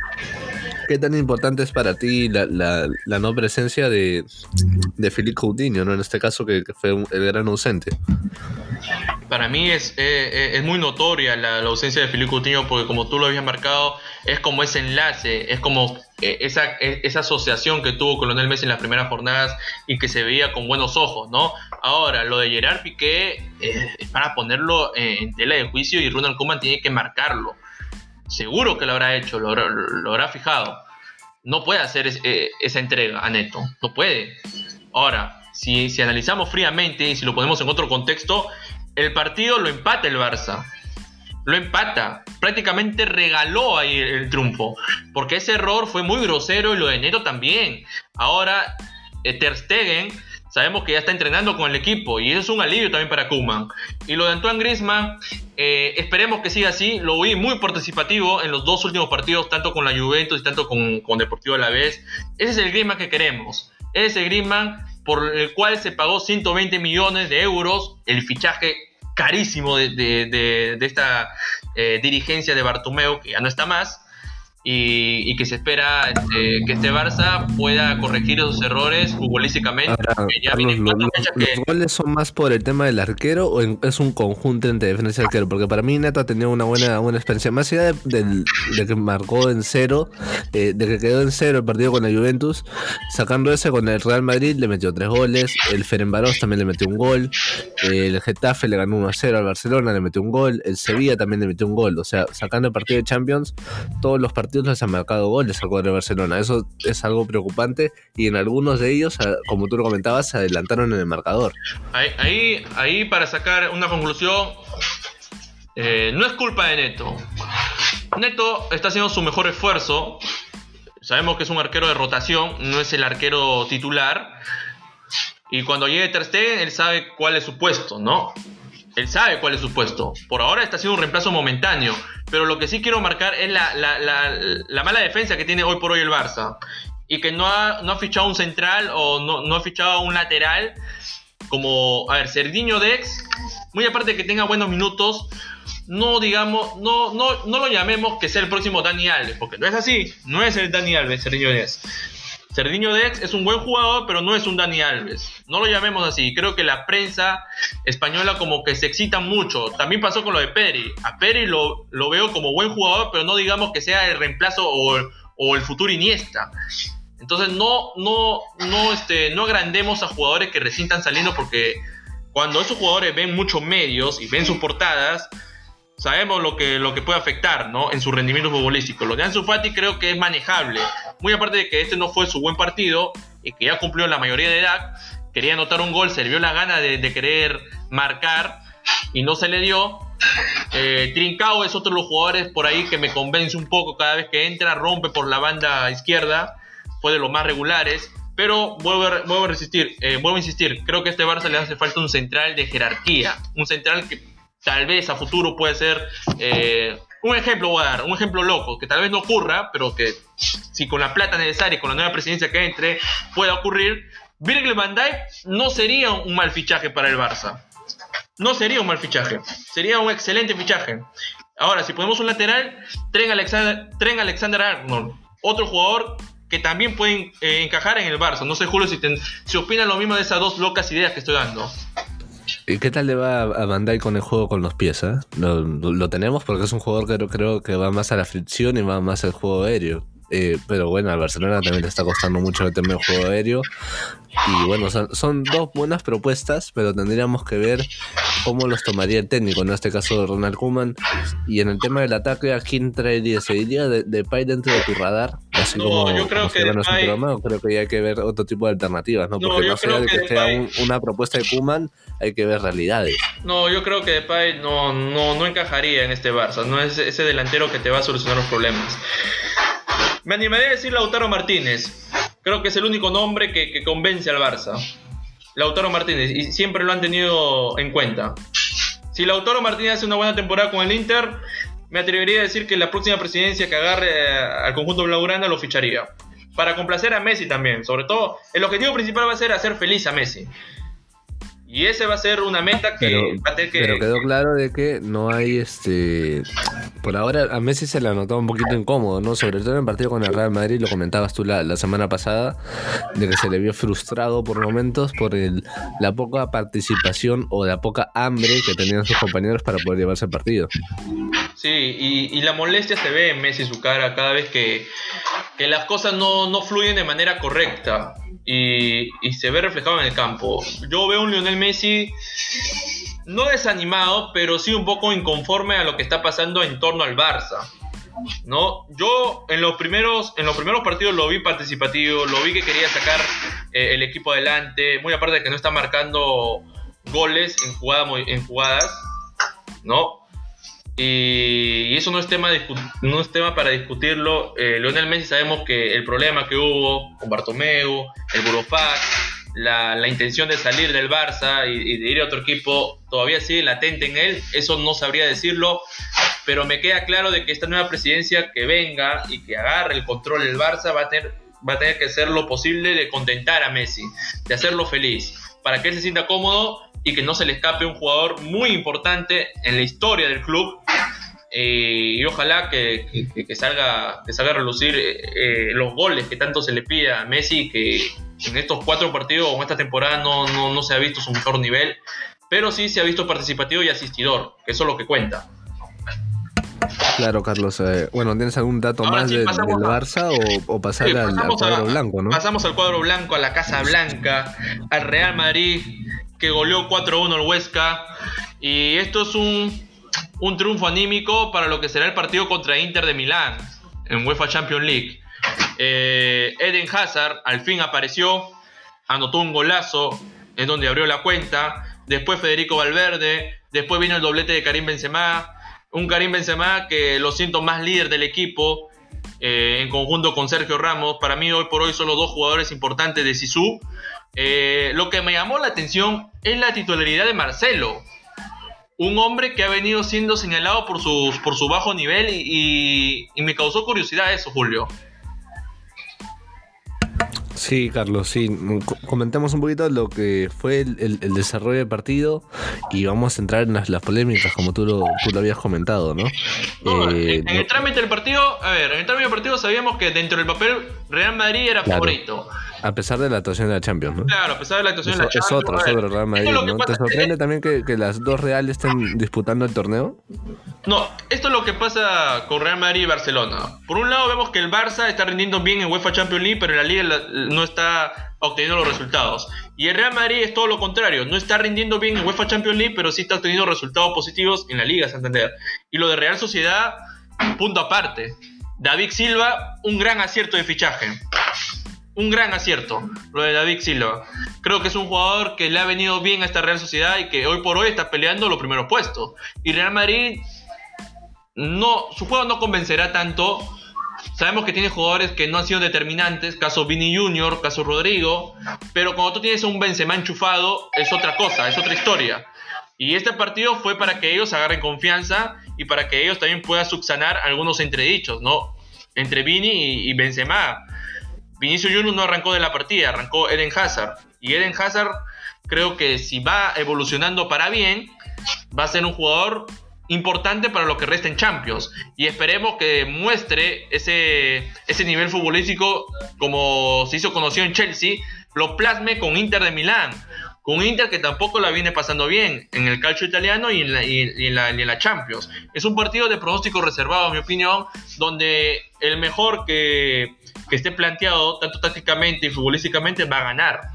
¿Qué tan importante es para ti la, no presencia de, de Felipe Coutinho, ¿no? en este caso que, fue el gran ausente? Para mí es, es muy notoria la, la ausencia de Felipe Coutinho porque como tú lo habías marcado, es como ese enlace, es como eh, esa, e, esa asociación que tuvo Colonel Messi en las primeras jornadas y que se veía con buenos ojos, ¿no? Ahora, lo de Gerard Piqué eh, es para ponerlo en tela de juicio y Ronald Koeman tiene que marcarlo. Seguro que lo habrá hecho, lo, habrá fijado. No puede hacer eh, esa entrega a Neto, no puede. Ahora, si, si analizamos fríamente y si lo ponemos en otro contexto, el partido lo empata el Barça lo empata. Prácticamente regaló ahí el, triunfo. Porque ese error fue muy grosero y lo de Neto también. Ahora, eh, Ter Stegen, sabemos que ya está entrenando con el equipo y eso es un alivio también para Kuman. Y lo de Antoine Griezmann, eh, esperemos que siga así. Lo vi muy participativo en los dos últimos partidos, tanto con la Juventus y tanto con, con Deportivo a la vez. Ese es el Griezmann que queremos. Ese es por el cual se pagó 120 millones de euros el fichaje carísimo de, de, de, esta eh, dirigencia de Bartomeu, que ya no está más, y, que se espera este, que este Barça pueda corregir esos errores futbolísticamente. los, goles son más por el tema del arquero o es un conjunto entre defensa y arquero? Porque para mí Neto ha tenido una buena, buena experiencia. Más allá de, que marcó en cero, eh, de que quedó en cero el partido con la Juventus, sacando ese con el Real Madrid le metió tres goles, el Ferenbaros también le metió un gol, el Getafe le ganó 1 a 0 al Barcelona, le metió un gol, el Sevilla también le metió un gol. O sea, sacando el partido de Champions, todos los partidos partidos les han marcado goles al cuadro de Barcelona. Eso es algo preocupante y en algunos de ellos, como tú lo comentabas, se adelantaron en el marcador. Ahí, ahí, para sacar una conclusión, eh, no es culpa de Neto. Neto está haciendo su mejor esfuerzo. Sabemos que es un arquero de rotación, no es el arquero titular. Y cuando llegue Ter Stegen, él sabe cuál es su puesto, ¿no? Él sabe cuál es su puesto. Por ahora está haciendo un reemplazo momentáneo. Pero lo que sí quiero marcar es la, mala defensa que tiene hoy por hoy el Barça. Y que no ha, no ha fichado un central o no, no ha fichado un lateral como, a ver, Cerdiño Dex, muy aparte de que tenga buenos minutos, no digamos, no, no, no lo llamemos que sea el próximo Dani Alves, porque no es así, no es el Dani Alves, Cerdiño Dex. Cerdiño Dex es un buen jugador, pero no es un Dani Alves. No lo llamemos así. Creo que la prensa española como que se excita mucho. También pasó con lo de Peri. A Peri lo, lo veo como buen jugador, pero no digamos que sea el reemplazo o, el futuro Iniesta. Entonces no, no, no, este, no agrandemos a jugadores que recién están saliendo porque cuando esos jugadores ven muchos medios y ven sus portadas, sabemos lo que, lo que puede afectar ¿no? en su rendimiento futbolístico. Lo de Ansu Fati creo que es manejable. Muy aparte de que este no fue su buen partido y que ya cumplió la mayoría de edad, quería anotar un gol, se le vio la gana de, querer marcar y no se le dio. Eh, Trincao es otro de los jugadores por ahí que me convence un poco cada vez que entra, rompe por la banda izquierda, fue de los más regulares. Pero vuelvo a, vuelvo a resistir, eh, vuelvo a insistir, creo que a este Barça le hace falta un central de jerarquía, un central que tal vez a futuro puede ser eh, un ejemplo voy a dar, un ejemplo loco, que tal vez no ocurra, pero que si con la plata necesaria y con la nueva presidencia que entre pueda ocurrir, Virgil van Dijk no sería un mal fichaje para el Barça. No sería un mal fichaje, sería un excelente fichaje. Ahora, si ponemos un lateral, Tren Alexander, Tren Alexander Arnold, otro jugador que también puede eh, encajar en el Barça. No sé, Julio, si, si opinan lo mismo de esas dos locas ideas que estoy dando. ¿Y qué tal le va a Bandai con el juego con los pies? Eh? Lo, tenemos porque es un jugador que creo que va más a la fricción y va más al juego aéreo. Eh, pero bueno, al Barcelona también le está costando mucho el tema del juego aéreo. Y bueno, son, dos buenas propuestas, pero tendríamos que ver cómo los tomaría el técnico, en este caso Ronald Koeman. Y en el tema del ataque, ¿a quién traería? ¿Se diría de, de Pai dentro de tu radar? Así como, yo creo que creo que hay que ver otro tipo de alternativas, ¿no? Porque no, sea de que, sea una propuesta de Koeman, hay que ver realidades. No, yo creo que Depay no, no, no encajaría en este Barça, no es ese delantero que te va a solucionar los problemas. Me animaría a decir Lautaro Martínez. Creo que es el único nombre que, convence al Barça. Lautaro Martínez. Y siempre lo han tenido en cuenta. Si Lautaro Martínez hace una buena temporada con el Inter, me atrevería a decir que la próxima presidencia que agarre eh, al conjunto blaugrana lo ficharía. para complacer a Messi también. Sobre todo, el objetivo principal va a ser hacer feliz a Messi. Y ese va a ser una meta que va a tener que. Pero quedó claro de que no hay este. Por ahora a Messi se le ha notado un poquito incómodo, ¿no? Sobre todo en el partido con el Real Madrid, lo comentabas tú la, semana pasada, de que se le vio frustrado por momentos por el, la poca participación o la poca hambre que tenían sus compañeros para poder llevarse el partido. Sí, y, y la molestia se ve en Messi su cara cada vez que, que las cosas no, no fluyen de manera correcta y, se ve reflejado en el campo. Yo veo un Lionel Messi no desanimado, pero sí un poco inconforme a lo que está pasando en torno al Barça. ¿no? Yo en los, primeros, en los primeros partidos lo vi participativo, lo vi que quería sacar eh, el equipo adelante, muy aparte de que no está marcando goles en, en jugadas, ¿no? Y, eso no es tema, no es tema para discutirlo. Eh, Lionel Messi sabemos que el problema que hubo con Bartomeu, el Burofax, la, la, intención de salir del Barça y, de ir a otro equipo todavía sigue latente en él. Eso no sabría decirlo, pero me queda claro de que esta nueva presidencia que venga y que agarre el control del Barça va a tener, va a tener que hacer lo posible de contentar a Messi, de hacerlo feliz, para que él se sienta cómodo y que no se le escape un jugador muy importante en la historia del club. Eh, y ojalá que, salga, que salga a relucir eh, eh, los goles que tanto se le pide a Messi, que en estos cuatro partidos o en esta temporada no, no, se ha visto su mejor nivel, pero sí se ha visto participativo y asistidor, que eso es lo que cuenta. Claro, Carlos. bueno, ¿tienes algún dato más del Barça o, pasar al, cuadro blanco, no? Pasamos al cuadro blanco, a la Casa Blanca, al Real Madrid, que goleó 4-1 el Huesca. Y esto es un, un triunfo anímico para lo que será el partido contra Inter de Milán en UEFA Champions League. Eh, Eden Hazard al fin apareció, anotó un golazo, es donde abrió la cuenta. Después Federico Valverde, después vino el doblete de Karim Benzema, un Karim Benzema que lo siento más líder del equipo, eh, en conjunto con Sergio Ramos. Para mí hoy por hoy son los dos jugadores importantes de Sisu. Eh, lo que me llamó la atención es la titularidad de Marcelo. Un hombre que ha venido siendo señalado por, por su bajo nivel y, me causó curiosidad eso, Julio. Sí, Carlos, sí. Comentemos un poquito lo que fue el, desarrollo del partido y vamos a entrar en las, polémicas, como tú lo, tú lo habías comentado, ¿no? Eh, en, el trámite del partido, a ver, en el trámite del partido sabíamos que dentro del papel Real Madrid era favorito. A pesar de la actuación de la Champions, ¿no? Claro, a pesar de la actuación de la Champions. Es otro, es otro Real Madrid, ¿no? ¿Te sorprende también que, que, las dos Reales estén disputando el torneo? No, esto es lo que pasa con Real Madrid y Barcelona. Por un lado vemos que el Barça está rindiendo bien en UEFA Champions League, pero en la Liga no está obteniendo los resultados. Y el Real Madrid es todo lo contrario, no está rindiendo bien en UEFA Champions League, pero sí está obteniendo resultados positivos en la Liga Santander. Y lo de Real Sociedad, punto aparte. David Silva, un gran acierto de fichaje un gran acierto lo de David Silva. Creo que es un jugador que le ha venido bien a esta Real Sociedad y que hoy por hoy está peleando los primeros puestos. Y Real Madrid, no, su juego no convencerá tanto. Sabemos que tiene jugadores que no han sido determinantes, caso Vini Junior, caso Rodrigo, pero cuando tú tienes un Benzema enchufado es otra cosa, es otra historia. Y este partido fue para que ellos agarren confianza y para que ellos también puedan subsanar algunos entredichos, ¿no? Entre Vini y Benzema Vinicius Junior no arrancó de la partida, arrancó Eden Hazard. Y Eden Hazard creo que si va evolucionando para bien, va a ser un jugador importante para lo que resta en Champions. Y esperemos que muestre ese, ese nivel futbolístico como se hizo conocido en Chelsea, lo plasme con Inter de Milán. Con Inter que tampoco la viene pasando bien en el calcio italiano y en la, y en la Champions. Es un partido de pronóstico reservado, en mi opinión, donde el mejor que que esté planteado tanto tácticamente y futbolísticamente va a ganar.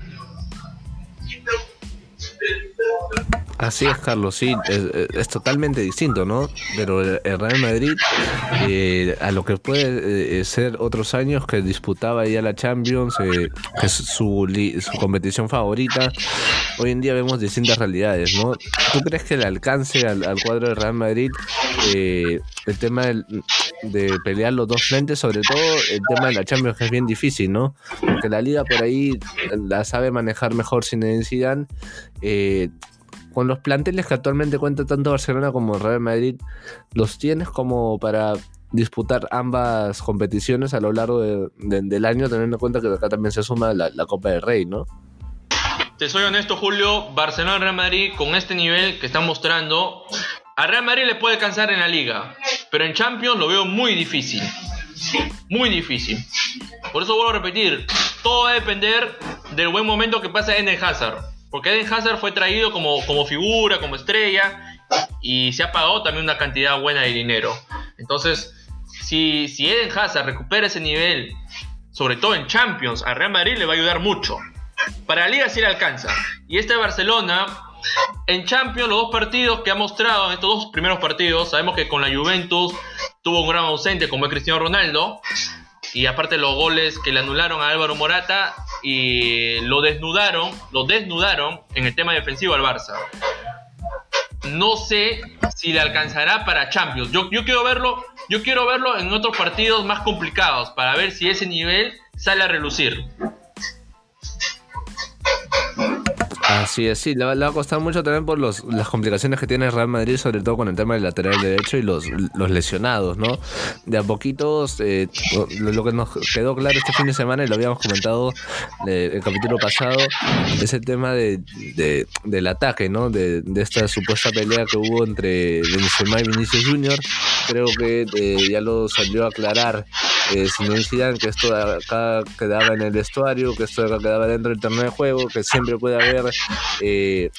Así es, Carlos, sí, es, totalmente distinto, ¿no? Pero el Real Madrid, eh, a lo que puede eh, ser otros años que disputaba ya la Champions, eh, que es su, su, competición favorita, hoy en día vemos distintas realidades, ¿no? ¿Tú crees que el alcance al, cuadro del Real Madrid, el tema de pelear los dos frentes, sobre todo el tema de la Champions, que es bien difícil, ¿no? Porque la liga por ahí la sabe manejar mejor sin necesidad. Eh, con los planteles que actualmente cuenta tanto Barcelona como Real Madrid, los tienes como para disputar ambas competiciones a lo largo del año, teniendo en cuenta que acá también se suma la, Copa del Rey, ¿no? Te soy honesto, Julio. Barcelona Real Madrid, con este nivel que están mostrando, a Real Madrid le puede alcanzar en la liga, pero en Champions lo veo muy difícil. Muy difícil. Por eso vuelvo a repetir, todo va a depender del buen momento que pasa Eden Hazard. Porque Eden Hazard fue traído como, como figura, como estrella, y se ha pagado también una cantidad buena de dinero. Entonces, si, si Eden Hazard recupera ese nivel, sobre todo en Champions, a Real Madrid le va a ayudar mucho. Para la Liga sí le alcanza. Y este Barcelona, en Champions, los dos partidos que ha mostrado en estos dos primeros partidos, sabemos que con la Juventus tuvo un gran ausente como es Cristiano Ronaldo. Y aparte los goles que le anularon a Álvaro Morata y lo desnudaron, lo desnudaron en el tema defensivo al Barça. No sé si le alcanzará para Champions. Yo, yo quiero verlo, yo quiero verlo en otros partidos más complicados para ver si ese nivel sale a relucir. Así es, sí, le va, a costar mucho también por los, las complicaciones que tiene Real Madrid, sobre todo con el tema del lateral derecho y los, los lesionados, ¿no? De a poquitos, eh, lo, que nos quedó claro este fin de semana y lo habíamos comentado eh, el capítulo pasado, es el tema de, del ataque, ¿no? De, esta supuesta pelea que hubo entre Benzema y Vinicius Junior. Creo que eh, ya lo salió a aclarar eh, Zidane que esto de acá quedaba en el vestuario, que esto de acá quedaba dentro del terreno de juego, que siempre puede haber eh,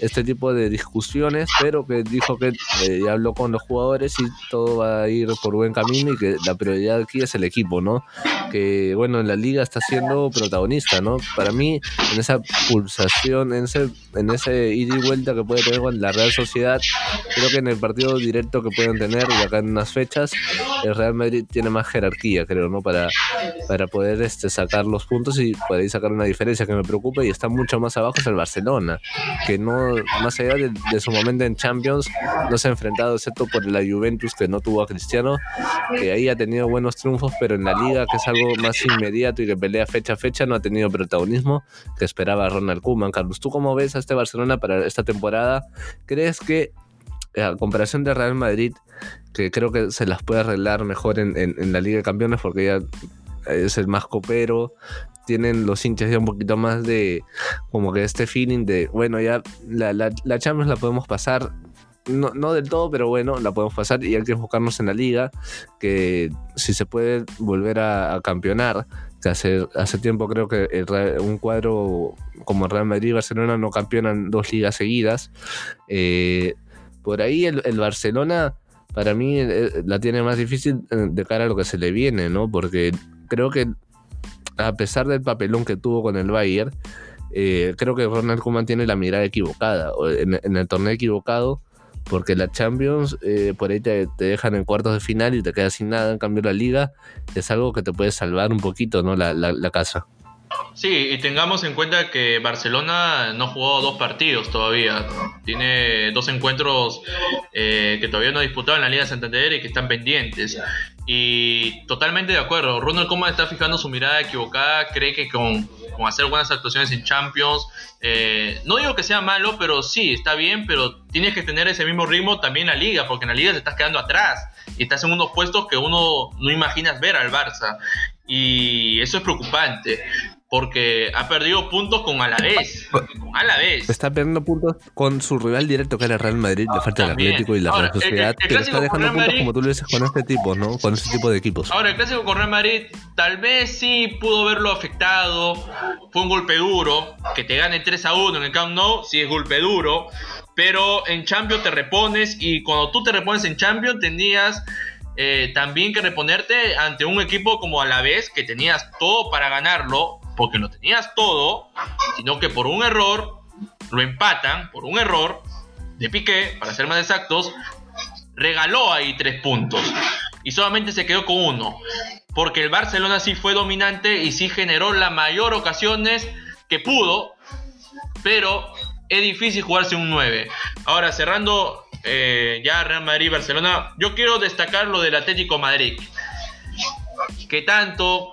este tipo de discusiones, pero que dijo que eh, habló con los jugadores y todo va a ir por buen camino y que la prioridad aquí es el equipo, ¿no? Que bueno, en la liga está siendo protagonista, ¿no? Para mí, en esa pulsación, en ese, en ese ida y vuelta que puede tener con la Real Sociedad, creo que en el partido directo que pueden tener y acá en unas fechas, el Real Madrid tiene más jerarquía, creo, ¿no? Para, para poder este, sacar los puntos y poder sacar una diferencia que me preocupa y está mucho más abajo es el Barcelona, que no, más allá de, su momento en Champions, no se ha enfrentado, excepto por la Juventus que no tuvo a Cristiano, que ahí ha tenido buenos triunfos, pero en la liga, que es algo más inmediato y que pelea fecha a fecha, no ha tenido protagonismo que esperaba Ronald Koeman. Carlos, ¿tú cómo ves a este Barcelona para esta temporada? ¿Crees que a comparación de Real Madrid, que creo que se las puede arreglar mejor en, en la Liga de Campeones porque ya es el más copero, tienen los hinchas ya un poquito más de como que este feeling de, bueno, ya la, la, la Champions la podemos pasar. No, no, del todo, pero bueno, la podemos pasar y hay que enfocarnos en la liga, que si se puede volver a, campeonar, que hace, hace tiempo creo que un cuadro como Real Madrid y Barcelona no campeonan dos ligas seguidas. Eh, por ahí el, el Barcelona para mí eh, la tiene más difícil eh, de cara a lo que se le viene, ¿no? Porque creo que a pesar del papelón que tuvo con el Bayern, eh, creo que Ronald Koeman tiene la mirada equivocada, en, el torneo equivocado, porque la Champions eh, por ahí te, dejan en cuartos de final y te quedas sin nada, en cambio la liga es algo que te puede salvar un poquito, ¿no? La, la, casa. Sí, y tengamos en cuenta que Barcelona no jugó dos partidos todavía. Tiene dos encuentros eh, que todavía no ha disputado en la Liga de Santander y que están pendientes. Y totalmente de acuerdo. Ronald Koeman está fijando su mirada equivocada. Cree que con, hacer buenas actuaciones en Champions, eh, no digo que sea malo, pero sí, está bien, pero tienes que tener ese mismo ritmo también en la liga, porque en la liga te estás quedando atrás y estás en unos puestos que uno no imaginas ver al Barça. Y eso es preocupante porque ha perdido puntos con Alavés. Con Alavés. Está perdiendo puntos con su rival directo, que era el Real Madrid, le falta el Atlético y la Real Sociedad. pero está dejando puntos, como tú lo dices, con este tipo, ¿no? Con este tipo de equipos. Ahora, el clásico con Real Madrid, tal vez sí pudo verlo afectado. Fue un golpe duro. Que te gane 3 a 1 en el Camp Nou, sí es golpe duro. Pero en Champions te repones y cuando tú te repones en Champions tenías eh, también que reponerte ante un equipo como Alavés que tenías todo para ganarlo porque lo tenías todo, sino que por un error lo empatan, por un error de Piqué, para ser más exactos, regaló ahí tres puntos y solamente se quedó con uno, porque el Barcelona sí fue dominante y sí generó la mayor ocasiones que pudo, pero es difícil jugarse un 9. Ahora, cerrando eh, ya Real Madrid-Barcelona, yo quiero destacar lo del Atlético Madrid, que tanto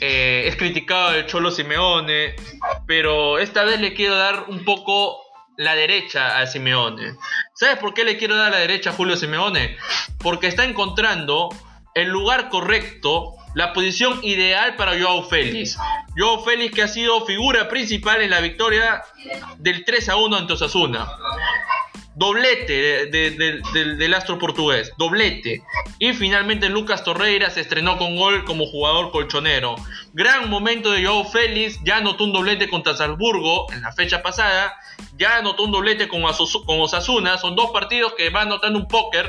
eh, es criticado el Cholo Simeone, pero esta vez le quiero dar un poco la derecha a Simeone. ¿Sabes por qué le quiero dar la derecha a Julio Simeone? Porque está encontrando el lugar correcto, la posición ideal para Joao Félix. Joao Félix que ha sido figura principal en la victoria del 3 a 1 ante Osasuna. Doblete del astro portugués, doblete. Y finalmente Lucas Torreira se estrenó con gol como jugador colchonero. Gran momento de Joao Félix, ya anotó un doblete contra Salzburgo en la fecha pasada, ya anotó un doblete con, Osasuna, son dos partidos que va anotando un póker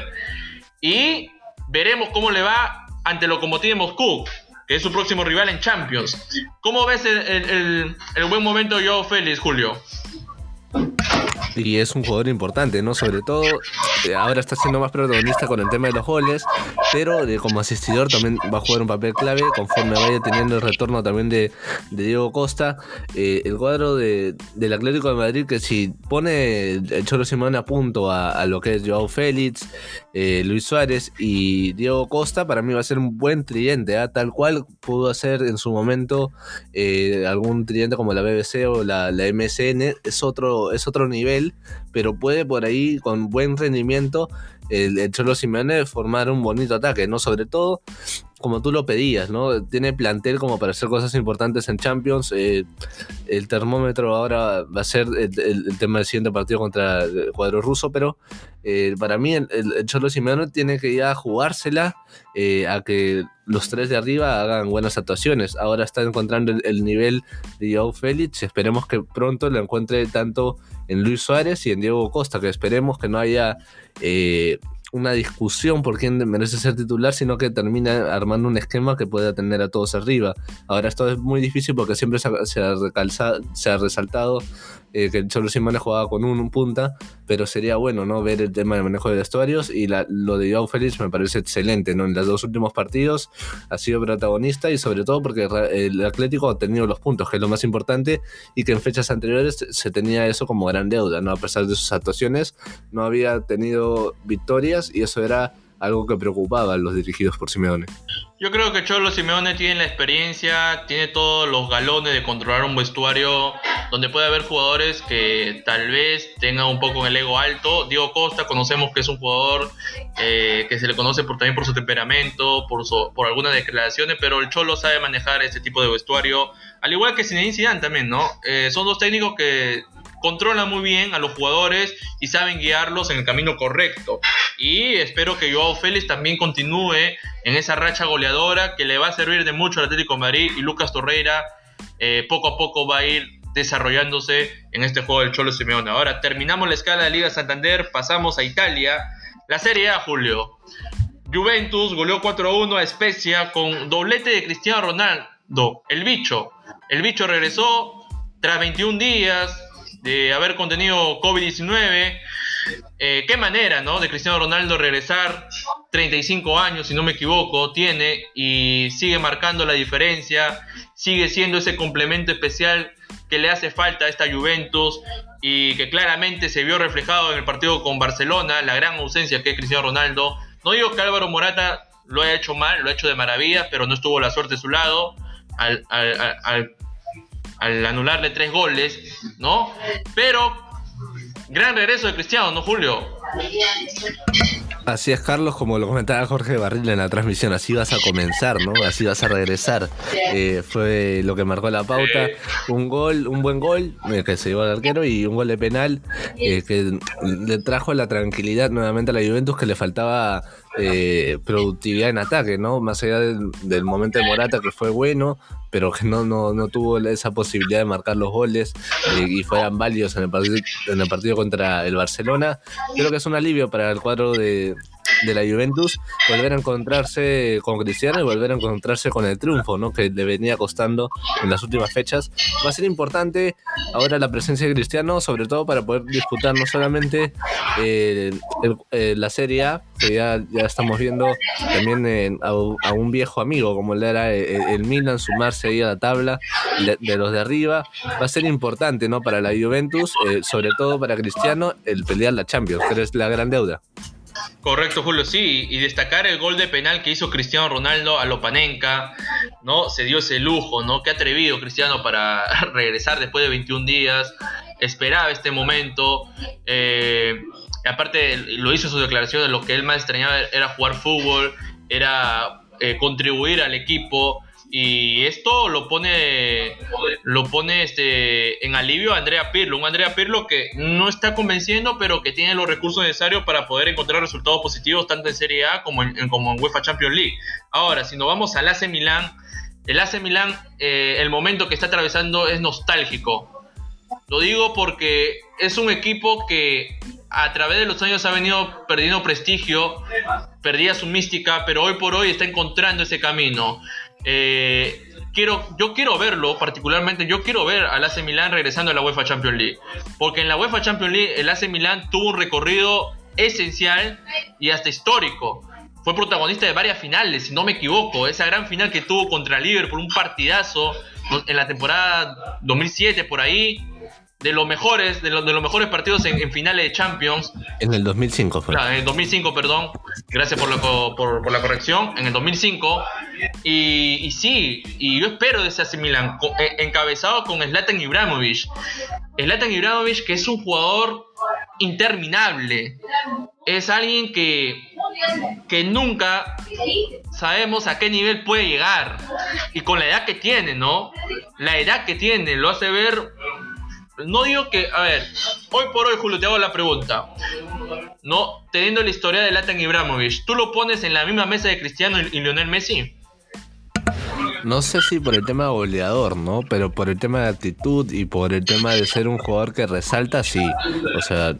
y veremos cómo le va ante Lokomotiv Moscú, que es su próximo rival en Champions. ¿Cómo ves el, el buen momento de Joao Félix, Julio? Y es un jugador importante, ¿no? Sobre todo, eh, ahora está siendo más protagonista con el tema de los goles, pero como asistidor también va a jugar un papel clave conforme vaya teniendo el retorno también de, Diego Costa. Eh, el cuadro de, del Atlético de Madrid, que si pone el Cholo Simón a punto a, lo que es Joao Félix, eh, Luis Suárez y Diego Costa, para mí va a ser un buen tridente, ¿ah? tal cual pudo hacer en su momento algún tridente como la BBC o la, la MSN, es otro, es otro nivel pero puede por ahí con buen rendimiento el, Cholo Simeone formar un bonito ataque, ¿no? Sobre todo como tú lo pedías, ¿no? Tiene plantel como para hacer cosas importantes en Champions. Eh, el termómetro ahora va a ser el, tema del siguiente partido contra el cuadro ruso, pero eh, para mí el, Cholo Simeone tiene que ya jugársela eh, a que los tres de arriba hagan buenas actuaciones. Ahora está encontrando el, nivel de Joao Félix. Esperemos que pronto lo encuentre tanto en Luis Suárez y en Diego Costa, que esperemos que no haya una discusión por quién merece ser titular, sino que termina armando un esquema que pueda tener a todos arriba. Ahora esto es muy difícil porque siempre se ha, se ha resaltado eh, que el Cholo Simeone jugaba con un, punta, pero sería bueno no ver el tema del manejo de vestuarios y lo de Joao Félix me parece excelente, ¿no? En los dos últimos partidos ha sido protagonista y sobre todo porque el Atlético ha tenido los puntos, que es lo más importante, y que en fechas anteriores se tenía eso como gran deuda, ¿no? A pesar de sus actuaciones, no había tenido victorias y eso era algo que preocupaba a los dirigidos por Simeone. Yo creo que Cholo Simeone tiene la experiencia, tiene todos los galones de controlar un vestuario donde puede haber jugadores que tal vez tengan un poco el ego alto. Diego Costa conocemos que es un jugador eh, que se le conoce por, también por su temperamento, por, por algunas declaraciones, pero el Cholo sabe manejar este tipo de vestuario, al igual que Zinedine Zidane también, ¿no? Eh, son dos técnicos que controla muy bien a los jugadores y saben guiarlos en el camino correcto. Y espero que Joao Félix también continúe en esa racha goleadora que le va a servir de mucho al Atlético Madrid y Lucas Torreira eh, poco a poco va a ir desarrollándose en este juego del Cholo Simeone. Ahora terminamos la escala de Liga Santander, pasamos a Italia, la Serie A, Julio. Juventus goleó 4-1 a Spezia con doblete de Cristiano Ronaldo, el bicho. El bicho regresó tras 21 días, de haber contenido COVID-19. Eh, qué manera, ¿no? De Cristiano Ronaldo regresar, 35 años, si no me equivoco, tiene y sigue marcando la diferencia, sigue siendo ese complemento especial que le hace falta a esta Juventus y que claramente se vio reflejado en el partido con Barcelona, la gran ausencia que es Cristiano Ronaldo. No digo que Álvaro Morata lo haya hecho mal, lo ha hecho de maravilla, pero no estuvo la suerte a su lado. Anularle tres goles, ¿no? Pero gran regreso de Cristiano, ¿no, Julio? Así es, Carlos, como lo comentaba Jorge Barril en la transmisión, así vas a comenzar, ¿no? Así vas a regresar. Eh, fue lo que marcó la pauta. Un gol, un buen gol eh, que se llevó al arquero y un gol de penal eh, que le trajo la tranquilidad nuevamente a la Juventus que le faltaba productividad en ataque, ¿no? Más allá del, momento de Morata que fue bueno, pero que no, no, tuvo esa posibilidad de marcar los goles y fueran válidos en el, en el partido contra el Barcelona. Creo que es un alivio para el cuadro de, de la Juventus volver a encontrarse con Cristiano y volver a encontrarse con el triunfo, ¿no? Que le venía costando en las últimas fechas. Va a ser importante ahora la presencia de Cristiano, sobre todo para poder disputar no solamente eh, eh, la Serie A, que ya, ya estamos viendo también a, un viejo amigo como le era eh, el, Milan, sumarse ahí a la tabla de, los de arriba. Va a ser importante, ¿no? Para la Juventus, sobre todo para Cristiano, el pelear la Champions, que es la gran deuda. Correcto, Julio, sí, y destacar el gol de penal que hizo Cristiano Ronaldo a Lopanenka, ¿no? Se dio ese lujo, ¿no? Qué atrevido Cristiano para regresar después de 21 días, esperaba este momento, eh, aparte lo hizo su declaración de lo que él más extrañaba era jugar fútbol, era eh, contribuir al equipo y esto lo pone lo pone este en alivio a Andrea Pirlo, un Andrea Pirlo que no está convenciendo, pero que tiene los recursos necesarios para poder encontrar resultados positivos tanto en Serie A como en, como en UEFA Champions League. Ahora, si nos vamos al AC Milan, el AC Milan, eh, el momento que está atravesando es nostálgico. Lo digo porque es un equipo que a través de los años ha venido perdiendo prestigio, perdía su mística, pero hoy por hoy está encontrando ese camino. Eh, quiero, yo quiero verlo, particularmente, yo quiero ver al AC Milan regresando a la UEFA Champions League. Porque en la UEFA Champions League el AC Milan tuvo un recorrido esencial y hasta histórico. Fue protagonista de varias finales, si no me equivoco. Esa gran final que tuvo contra Liverpool, un partidazo en la temporada 2007 por ahí de los mejores, de, los, de los mejores partidos en, finales de Champions. En el 2005 fue. Claro, en el 2005, perdón. Gracias por la, por, la corrección. En el 2005. Y, y, sí, y yo espero de ese AC Milan, e, encabezado con Zlatan Ibrahimovic. Zlatan Ibrahimovic, que es un jugador interminable. Es alguien que, que nunca sabemos a qué nivel puede llegar. Y con la edad que tiene, ¿no? La edad que tiene lo hace ver no digo que, a ver, hoy por hoy, Julio, te hago la pregunta. No, teniendo la historia de Latan Ibrahimovic, ¿tú lo pones en la misma mesa de Cristiano y Lionel Messi? No sé si por el tema goleador, ¿no? Pero por el tema de actitud y por el tema de ser un jugador que resalta, sí. O sea,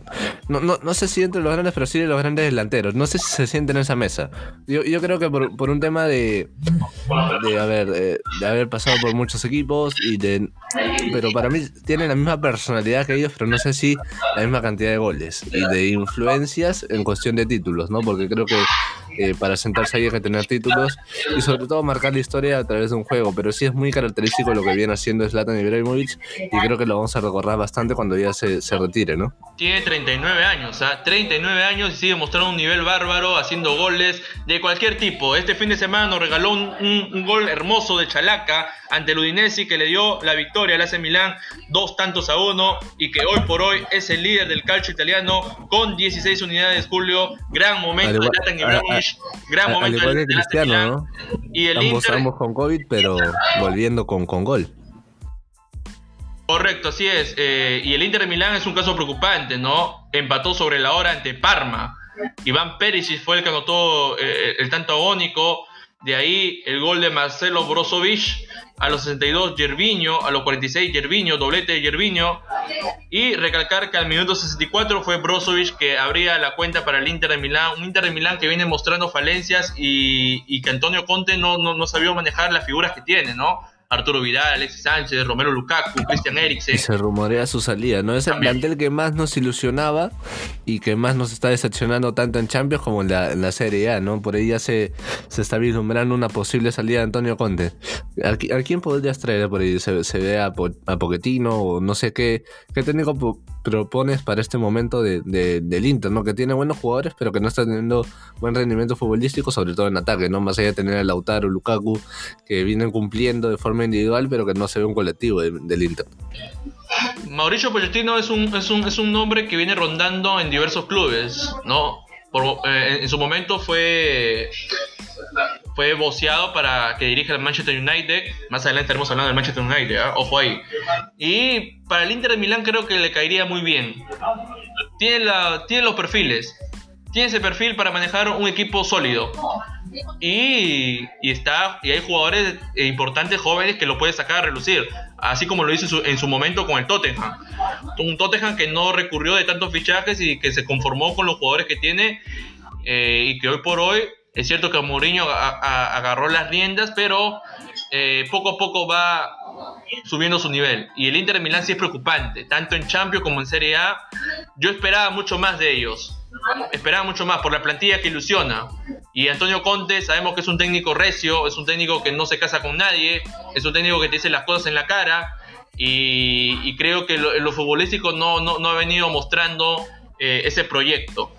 no, no, no sé si entre los grandes, pero sí de los grandes delanteros. No sé si se sienten en esa mesa. Yo, yo creo que por, por un tema de, de, haber, eh, de haber pasado por muchos equipos y de... Pero para mí tienen la misma personalidad que ellos, pero no sé si la misma cantidad de goles y de influencias en cuestión de títulos, ¿no? Porque creo que eh, para sentarse ahí hay que tener títulos y sobre todo marcar la historia a través de un juego, pero sí es muy característico lo que viene haciendo Zlatan Ibrahimovic y creo que lo vamos a recordar bastante cuando ya se, se retire, ¿no? Tiene 39 años, ¿ah? 39 años y sigue mostrando un nivel bárbaro, haciendo goles de cualquier tipo. Este fin de semana nos regaló un, gol hermoso de Chalaca ante el Udinese que le dio la victoria al AC Milán, dos tantos a uno y que hoy por hoy es el líder del calcio italiano con 16 unidades, Julio. Gran momento de Zlatan Ibrahimovic, gran momento Cristiano, ¿no? Y el ambos, Inter... con COVID, pero volviendo con, con gol. Correcto, así es. Eh, y el Inter de Milán es un caso preocupante, ¿no? Empató sobre la hora ante Parma. Iván Perisic fue el que anotó eh, el tanto agónico. De ahí el gol de Marcelo Brozovic a los 62 Gerviño, a los 46 Gerviño, doblete de Gerviño. Y recalcar que al minuto 64 fue Brozovic que abría la cuenta para el Inter de Milán. Un Inter de Milán que viene mostrando falencias y, que Antonio Conte no, no, no sabía manejar las figuras que tiene, ¿no? Arturo Vidal, Alexis Sánchez, Romero Lukaku, Christian Eriksen. Y se rumorea su salida, ¿no? Es el plantel que más nos ilusionaba y que más nos está decepcionando tanto en Champions como en la, Serie A, ¿no? Por ahí ya se, se está vislumbrando una posible salida de Antonio Conte. ¿A, quién podrías traer por ahí? ¿Se, ve a, a, Pochettino o no sé qué? ¿Qué técnico propones para este momento de, del Inter, ¿no? Que tiene buenos jugadores, pero que no está teniendo buen rendimiento futbolístico, sobre todo en ataque, ¿no? Más allá de tener a Lautaro, Lukaku, que vienen cumpliendo de forma individual, pero que no se ve un colectivo del Inter. Mauricio Pochettino es un, es, un, es un nombre que viene rondando en diversos clubes, ¿no? Eh, en su momento fue fue voceado para que dirija el Manchester United. Más adelante estaremos hablando del Manchester United, ¿eh? ojo ahí. Y para el Inter de Milán creo que le caería muy bien. Tiene, la, tiene los perfiles. Tiene ese perfil para manejar un equipo sólido. Y, está, y hay jugadores importantes jóvenes que lo puede sacar a relucir, así como lo hizo en su, momento con el Tottenham. Un Tottenham que no recurrió de tantos fichajes y que se conformó con los jugadores que tiene eh, y que hoy por hoy es cierto que Mourinho agarró las riendas, pero eh, poco a poco va subiendo su nivel. Y el Inter de Milán sí es preocupante, tanto en Champions como en Serie A. Yo esperaba mucho más de ellos. Esperaba mucho más por la plantilla que ilusiona. Y Antonio Conte sabemos que es un técnico recio, es un técnico que no se casa con nadie, es un técnico que te dice las cosas en la cara. Y, creo que lo, lo futbolístico no, no, ha venido mostrando eh, ese proyecto.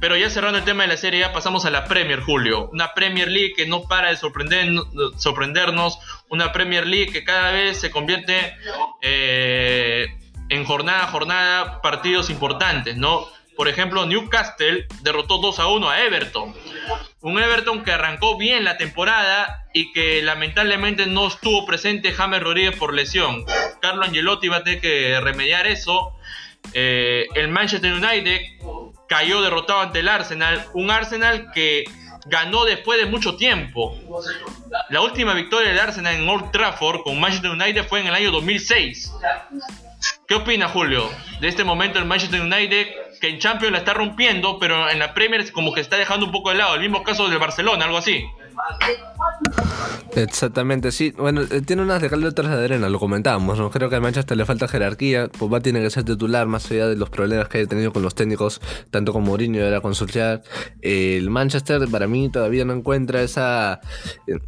Pero ya cerrando el tema de la Serie A, pasamos a la Premier, Julio. Una Premier League que no para de sorprendernos, una Premier League que cada vez se convierte eh, en jornada a jornada partidos importantes, ¿no? Por ejemplo, Newcastle derrotó 2 a 1 a Everton. Un Everton que arrancó bien la temporada y que lamentablemente no estuvo presente James Rodríguez por lesión. Carlo Angelotti va a tener que remediar eso. Eh, el Manchester United cayó derrotado ante el Arsenal. Un Arsenal que ganó después de mucho tiempo. La última victoria del Arsenal en Old Trafford con Manchester United fue en el año 2006. ¿Qué opina Julio de este momento el Manchester United que en Champions la está rompiendo, pero en la Premier como que está dejando un poco de lado? El mismo caso del Barcelona, algo así. Exactamente, sí. Bueno, eh, tiene unas de cal otras de arena, lo comentábamos, ¿no? Creo que al Manchester le falta jerarquía. Pogba tiene que ser titular, más allá de los problemas que haya tenido con los técnicos, tanto con Mourinho y ahora con Solskjaer. el Manchester, para mí, todavía no encuentra esa eh,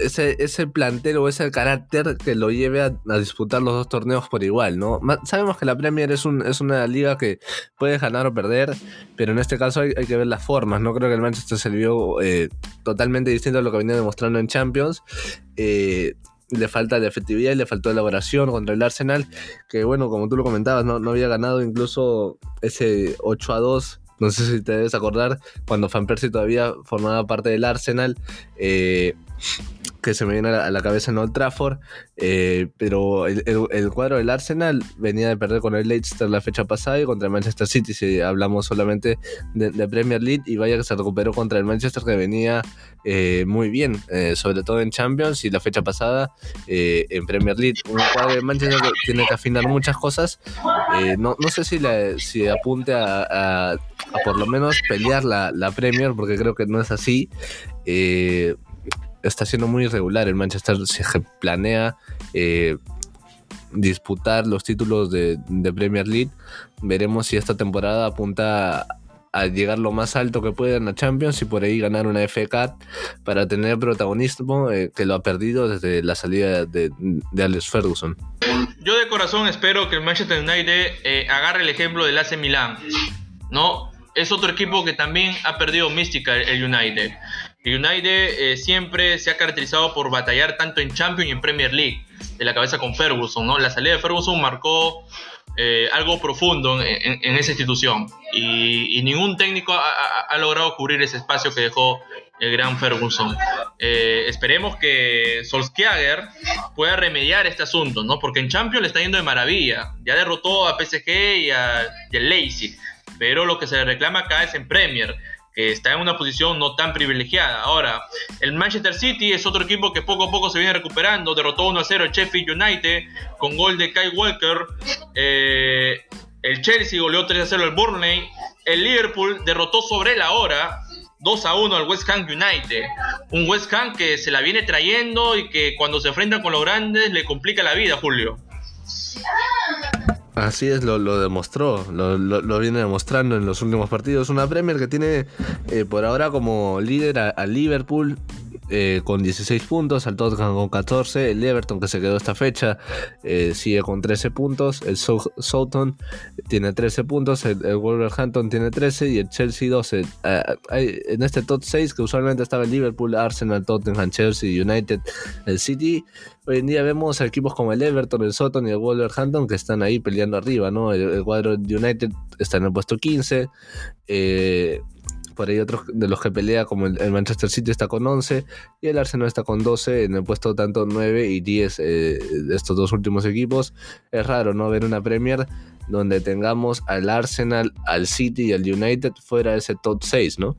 ese, ese plantel o ese carácter que lo lleve a, disputar los dos torneos por igual, ¿no? Sabemos que la Premier es una liga que puede ganar o perder, pero en este caso hay, que ver las formas. No creo que el Manchester se vio eh, totalmente distinto a lo que venía demostrando en Champions. Eh, le falta de efectividad y le faltó elaboración contra el Arsenal, que bueno, como tú lo comentabas, no, había ganado incluso ese 8 a 2 no sé si te debes acordar, cuando Van Persie todavía formaba parte del Arsenal. Eh, que se me viene a la, cabeza en Old Trafford, eh, pero el, cuadro del Arsenal venía de perder con el Leicester la fecha pasada y contra el Manchester City, si hablamos solamente de, Premier League, y vaya que se recuperó contra el Manchester que venía eh, muy bien, eh, sobre todo en Champions y la fecha pasada en Premier League. Un cuadro de Manchester tiene que afinar muchas cosas, no, no, sé si, si apunte a, por lo menos pelear la, la Premier, porque creo que no es así. Está siendo muy irregular. El Manchester se planea eh, disputar los títulos de, Premier League. Veremos si esta temporada apunta a llegar lo más alto que pueda en la Champions y por ahí ganar una FA para tener protagonismo eh, que lo ha perdido desde la salida de, Alex Ferguson. Yo de corazón espero que el Manchester United eh, agarre el ejemplo del AC Milan, ¿no? Es otro equipo que también ha perdido mística el United. United eh, siempre se ha caracterizado por batallar tanto en Champions y en Premier League, de la cabeza con Ferguson, ¿no? La salida de Ferguson marcó eh, algo profundo en, esa institución y, ningún técnico ha, logrado cubrir ese espacio que dejó el gran Ferguson. Eh, esperemos que Solskjaer pueda remediar este asunto, ¿no? Porque en Champions le está yendo de maravilla. Ya derrotó a PSG y, a, y al Leipzig, pero lo que se le reclama acá es en Premier que está en una posición no tan privilegiada. Ahora, el Manchester City es otro equipo que poco a poco se viene recuperando. Derrotó 1 a 0 el Sheffield United con gol de Kai Walker. Eh, el Chelsea goleó 3 a 0 el Burnley. El Liverpool derrotó sobre la hora 2 a 1 al West Ham United. Un West Ham que se la viene trayendo y que cuando se enfrenta con los grandes le complica la vida, Julio. Así es, lo, lo demostró, lo, lo, viene demostrando en los últimos partidos. Una Premier que tiene eh, por ahora como líder a Liverpool, eh, con 16 puntos, al Tottenham con 14, el Everton que se quedó esta fecha eh, sigue con 13 puntos, el Southampton tiene 13 puntos, el, Wolverhampton tiene 13 y el Chelsea 12. Eh, en este top 6 que usualmente estaba el Liverpool, Arsenal, Tottenham, Chelsea, United, el City, hoy en día vemos equipos como el Everton, el Southampton y el Wolverhampton que están ahí peleando arriba, ¿no? El, cuadro de United está en el puesto 15. Eh, por ahí otros de los que pelea, como el, Manchester City está con 11 y el Arsenal está con 12 en el puesto tanto 9 y 10 eh, de estos dos últimos equipos. Es raro no ver una Premier donde tengamos al Arsenal, al City y al United fuera de ese top 6, ¿no?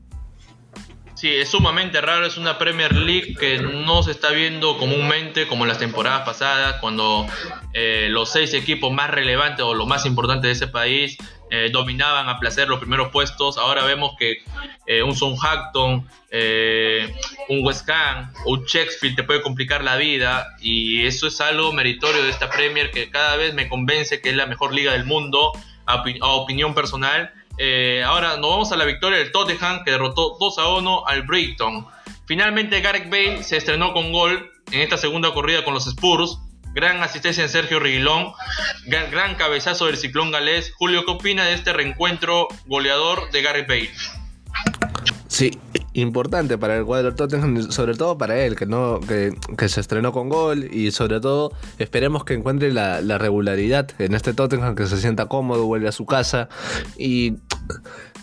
Sí, es sumamente raro, es una Premier League que no se está viendo comúnmente como en las temporadas pasadas, cuando eh, los seis equipos más relevantes o los más importantes de ese país eh, dominaban a placer los primeros puestos. Ahora vemos que eh, un Southampton, eh, un West Ham, un Sheffield te puede complicar la vida y eso es algo meritorio de esta Premier que cada vez me convence que es la mejor liga del mundo a, opinión personal. Ahora nos vamos a la victoria del Tottenham que derrotó 2 a 1 al Brighton. Finalmente Gareth Bale se estrenó con gol en esta segunda corrida con los Spurs Gran asistencia en Sergio Riguilón. Gran, cabezazo del ciclón galés. Julio, ¿qué opina de este reencuentro goleador de Gary Bale? Sí, importante para el cuadro Tottenham, sobre todo para él, que no que, se estrenó con gol y sobre todo esperemos que encuentre la, la regularidad en este Tottenham, que se sienta cómodo, vuelve a su casa. Y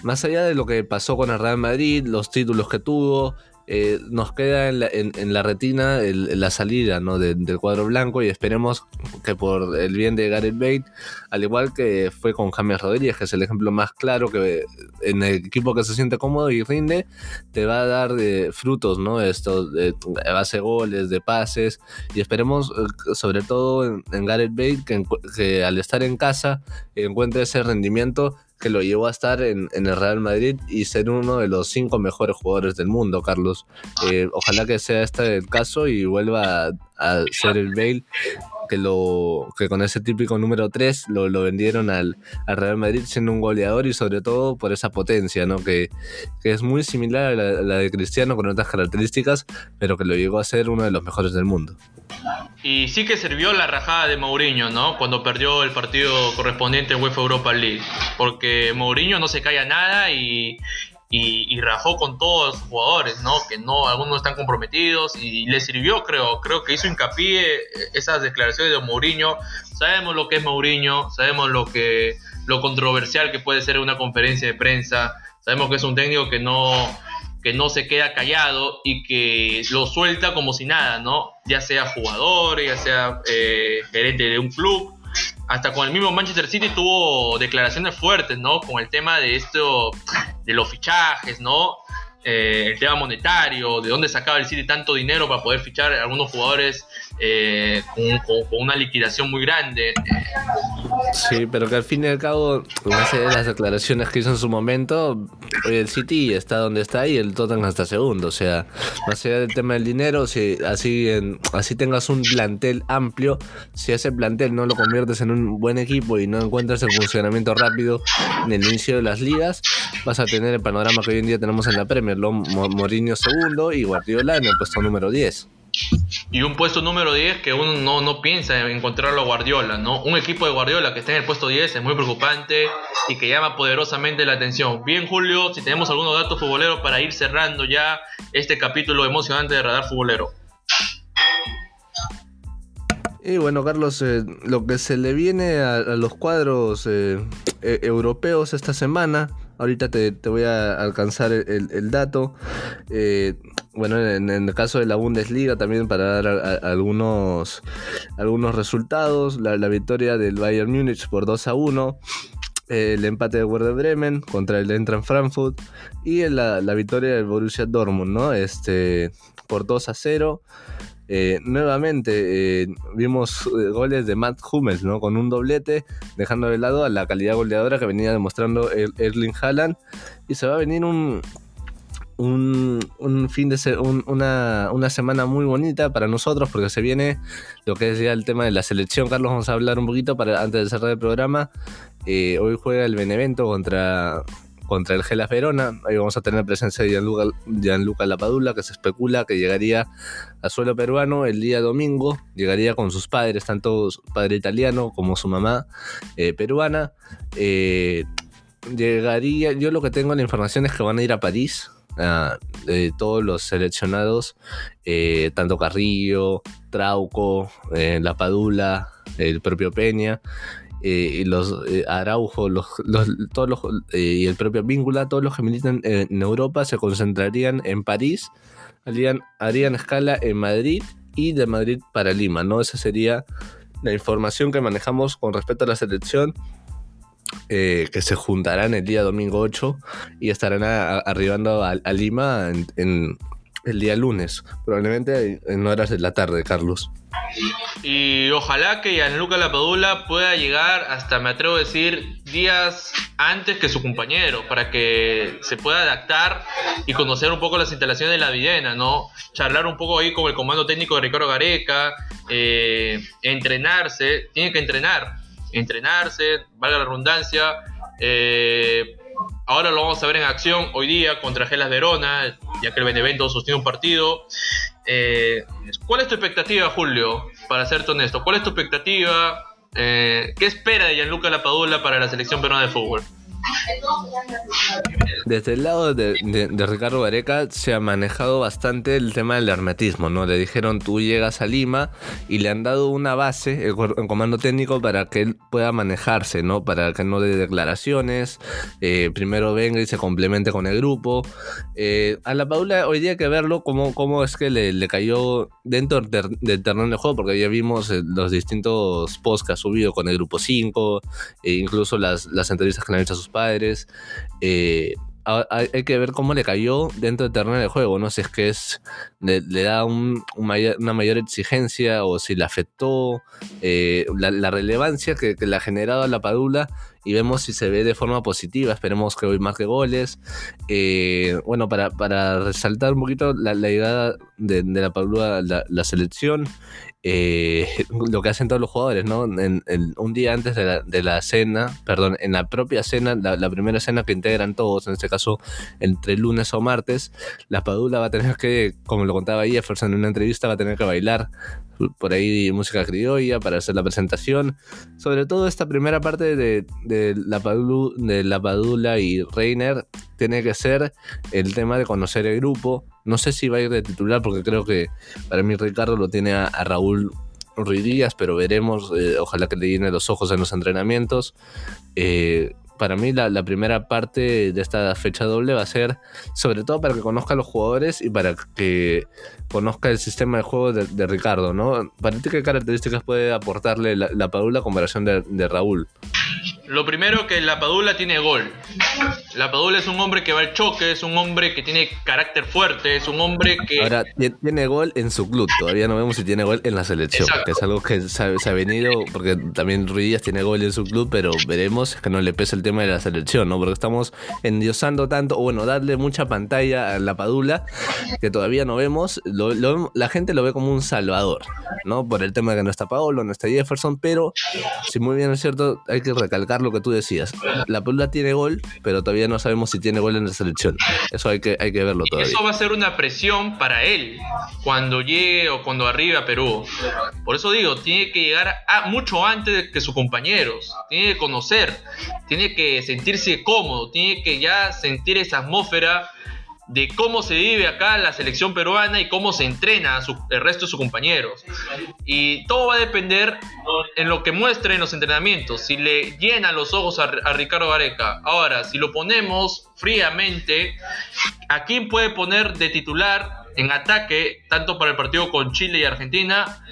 más allá de lo que pasó con el Real Madrid, los títulos que tuvo, eh, nos queda en la, retina la salida ¿no? del cuadro blanco y esperemos que por el bien de Gareth Bale, al igual que fue con James Rodríguez, que es el ejemplo más claro que en el equipo que se siente cómodo y rinde, te va a dar de eh, frutos, ¿no? Esto, de base goles, de pases, y esperemos eh, sobre todo en, Gareth Bale que, que al estar en casa encuentre ese rendimiento que lo llevó a estar en, el Real Madrid y ser uno de los cinco mejores jugadores del mundo, Carlos. Eh, ojalá que sea este el caso y vuelva a, ser el Bale que lo que con ese típico número 3 lo, vendieron al, Real Madrid siendo un goleador y sobre todo por esa potencia, ¿no? Que, es muy similar a la, de Cristiano con otras características, pero que lo llegó a ser uno de los mejores del mundo. Y sí que sirvió la rajada de Mourinho, ¿no? Cuando perdió el partido correspondiente en UEFA Europa League. Porque Mourinho no se calla nada y, y, rajó con todos los jugadores, ¿no? Que no, algunos están comprometidos y le sirvió, creo, creo que hizo hincapié esas declaraciones de Mourinho. Sabemos lo que es Mourinho, sabemos lo que lo controversial que puede ser una conferencia de prensa, sabemos que es un técnico que no que no se queda callado y que lo suelta como si nada, ¿no? Ya sea jugador, ya sea eh, gerente de un club, hasta con el mismo Manchester City tuvo declaraciones fuertes, ¿no? Con el tema de esto, de los fichajes, ¿no? Eh, el tema monetario, de dónde sacaba el City tanto dinero para poder fichar a algunos jugadores eh, con, una liquidación muy grande. Sí, pero que al fin y al cabo, allá de las declaraciones que hizo en su momento, hoy el City está donde está y el Tottenham está segundo. O sea, más allá del tema del dinero, si así, en, así tengas un plantel amplio, si ese plantel no lo conviertes en un buen equipo y no encuentras el funcionamiento rápido en el inicio de las ligas, vas a tener el panorama que hoy en día tenemos en la Premier, Mourinho segundo y Guardiola en el puesto número 10. Y un puesto número 10 que uno no, no piensa en encontrarlo a Guardiola, ¿no? Un equipo de Guardiola que está en el puesto 10 es muy preocupante y que llama poderosamente la atención. Bien, Julio, si tenemos algunos datos futboleros para ir cerrando ya este capítulo emocionante de Radar Futbolero. Y bueno, Carlos, eh, lo que se le viene a, los cuadros eh, e, europeos esta semana, ahorita te, voy a alcanzar el, dato. Bueno, en, el caso de la Bundesliga también para dar algunos, algunos resultados, la, victoria del Bayern Múnich por 2 a 1, el empate de Werder Bremen contra el Eintracht Frankfurt y la, victoria del Borussia Dortmund, ¿no? Este, por 2 a 0. Eh, nuevamente eh, vimos eh, goles de Matt Hummels, ¿no? Con un doblete, dejando de lado a la calidad goleadora que venía demostrando Erling Haaland. Y se va a venir un, un, fin de una, una, semana muy bonita para nosotros porque se viene lo que es ya el tema de la selección. Carlos, vamos a hablar un poquito para, antes de cerrar el programa. Eh, hoy juega el Benevento contra, contra el Gelas Verona. Ahí vamos a tener presencia de Gianluca, Gianluca Lapadula, que se especula que llegaría a suelo peruano el día domingo. Llegaría con sus padres, tanto su padre italiano como su mamá eh, peruana. Eh, llegaría, yo lo que tengo la información es que van a ir a París de todos los seleccionados, eh, tanto Carrillo, Trauco, eh, La Padula, el propio Peña, los Araujo, los, todos los, y el propio Víncula, todos los que militan en Europa se concentrarían en París, harían, harían escala en Madrid y de Madrid para Lima, ¿no? Esa sería la información que manejamos con respecto a la selección eh, que se juntarán el día domingo 8 y estarán arribando a, Lima en, el día lunes, probablemente en horas de la tarde, Carlos. Y ojalá que Gianluca Lapadula pueda llegar hasta, me atrevo a decir, días antes que su compañero, para que se pueda adaptar y conocer un poco las instalaciones de la Videna, ¿no? Charlar un poco ahí con el comando técnico de Ricardo Gareca, eh, entrenarse, tiene que entrenar, entrenarse, valga la redundancia. Eh, ahora lo vamos a ver en acción hoy día contra Gelas Verona, ya que el Benevento sostiene un partido. Eh, ¿Cuál es tu expectativa, Julio? Para serte honesto, ¿cuál es tu expectativa? Eh, ¿Qué espera de Gianluca Lapadula para la selección peruana de fútbol? Desde el lado de, Ricardo Vareca se ha manejado bastante el tema del hermetismo, ¿no? Le dijeron tú llegas a Lima y le han dado una base, el, comando técnico, para que él pueda manejarse, ¿no? Para que no dé declaraciones, eh, primero venga y se complemente con el grupo. Eh, a la Paula hoy día hay que verlo cómo, cómo es que le, cayó dentro del terreno de juego, porque ya vimos eh, los distintos posts que ha subido con el grupo 5, e incluso las, las entrevistas que le han hecho a sus padres. Eh, hay que ver cómo le cayó dentro del terreno de juego, no si es que es le, da una mayor exigencia o si le afectó eh, la, relevancia que, le ha generado la Padula y vemos si se ve de forma positiva, esperemos que hoy marque goles. Eh, bueno, para, resaltar un poquito la, llegada de, la Padula la selección, eh, lo que hacen todos los jugadores, ¿no? En, un día antes de la, cena, perdón, en la propia cena, la, primera cena que integran todos, en este caso entre lunes o martes, la Padula va a tener que, como lo contaba Jefferson en una entrevista, va a tener que bailar por ahí música criolla para hacer la presentación. Sobre todo esta primera parte de, la, Padula, de la Padula y Reiner tiene que ser el tema de conocer el grupo. No sé si va a ir de titular porque creo que para mí Ricardo lo tiene a, Raúl Ruidías, pero veremos. Eh, ojalá que le llene los ojos en los entrenamientos. Eh, para mí la, primera parte de esta fecha doble va a ser sobre todo para que conozca a los jugadores y para que conozca el sistema de juego de, Ricardo, ¿no? ¿Para ti qué características puede aportarle la, la Padula comparación de Raúl? Lo primero que la Padula tiene gol. La Padula es un hombre que va al choque, es un hombre que tiene carácter fuerte, es un hombre que... Ahora, tiene gol en su club, todavía no vemos si tiene gol en la selección, que es algo que se ha, venido, porque también Ruidías tiene gol en su club, pero veremos que no le pesa el tema de la selección, ¿no? Porque estamos endiosando tanto, o bueno, darle mucha pantalla a la Padula, que todavía no vemos, la gente lo ve como un salvador, ¿no? Por el tema de que no está Paolo, no está Jefferson, pero si muy bien es cierto, hay que recalcar lo que tú decías. La Padula tiene gol, pero todavía no sabemos si tiene gol en la selección. Eso hay que, hay que verlo todavía. Eso va a ser una presión para él cuando llegue o cuando arribe a Perú. Por eso digo, tiene que llegar a, mucho antes que sus compañeros. Tiene que conocer, tiene que sentirse cómodo, tiene que ya sentir esa atmósfera de cómo se vive acá la selección peruana y cómo se entrena el resto de sus compañeros. Y todo va a depender en lo que muestre en los entrenamientos, si le llena los ojos a, Ricardo Gareca. Ahora, si lo ponemos fríamente, ¿a quién puede poner de titular en ataque, tanto para el partido con Chile y Argentina?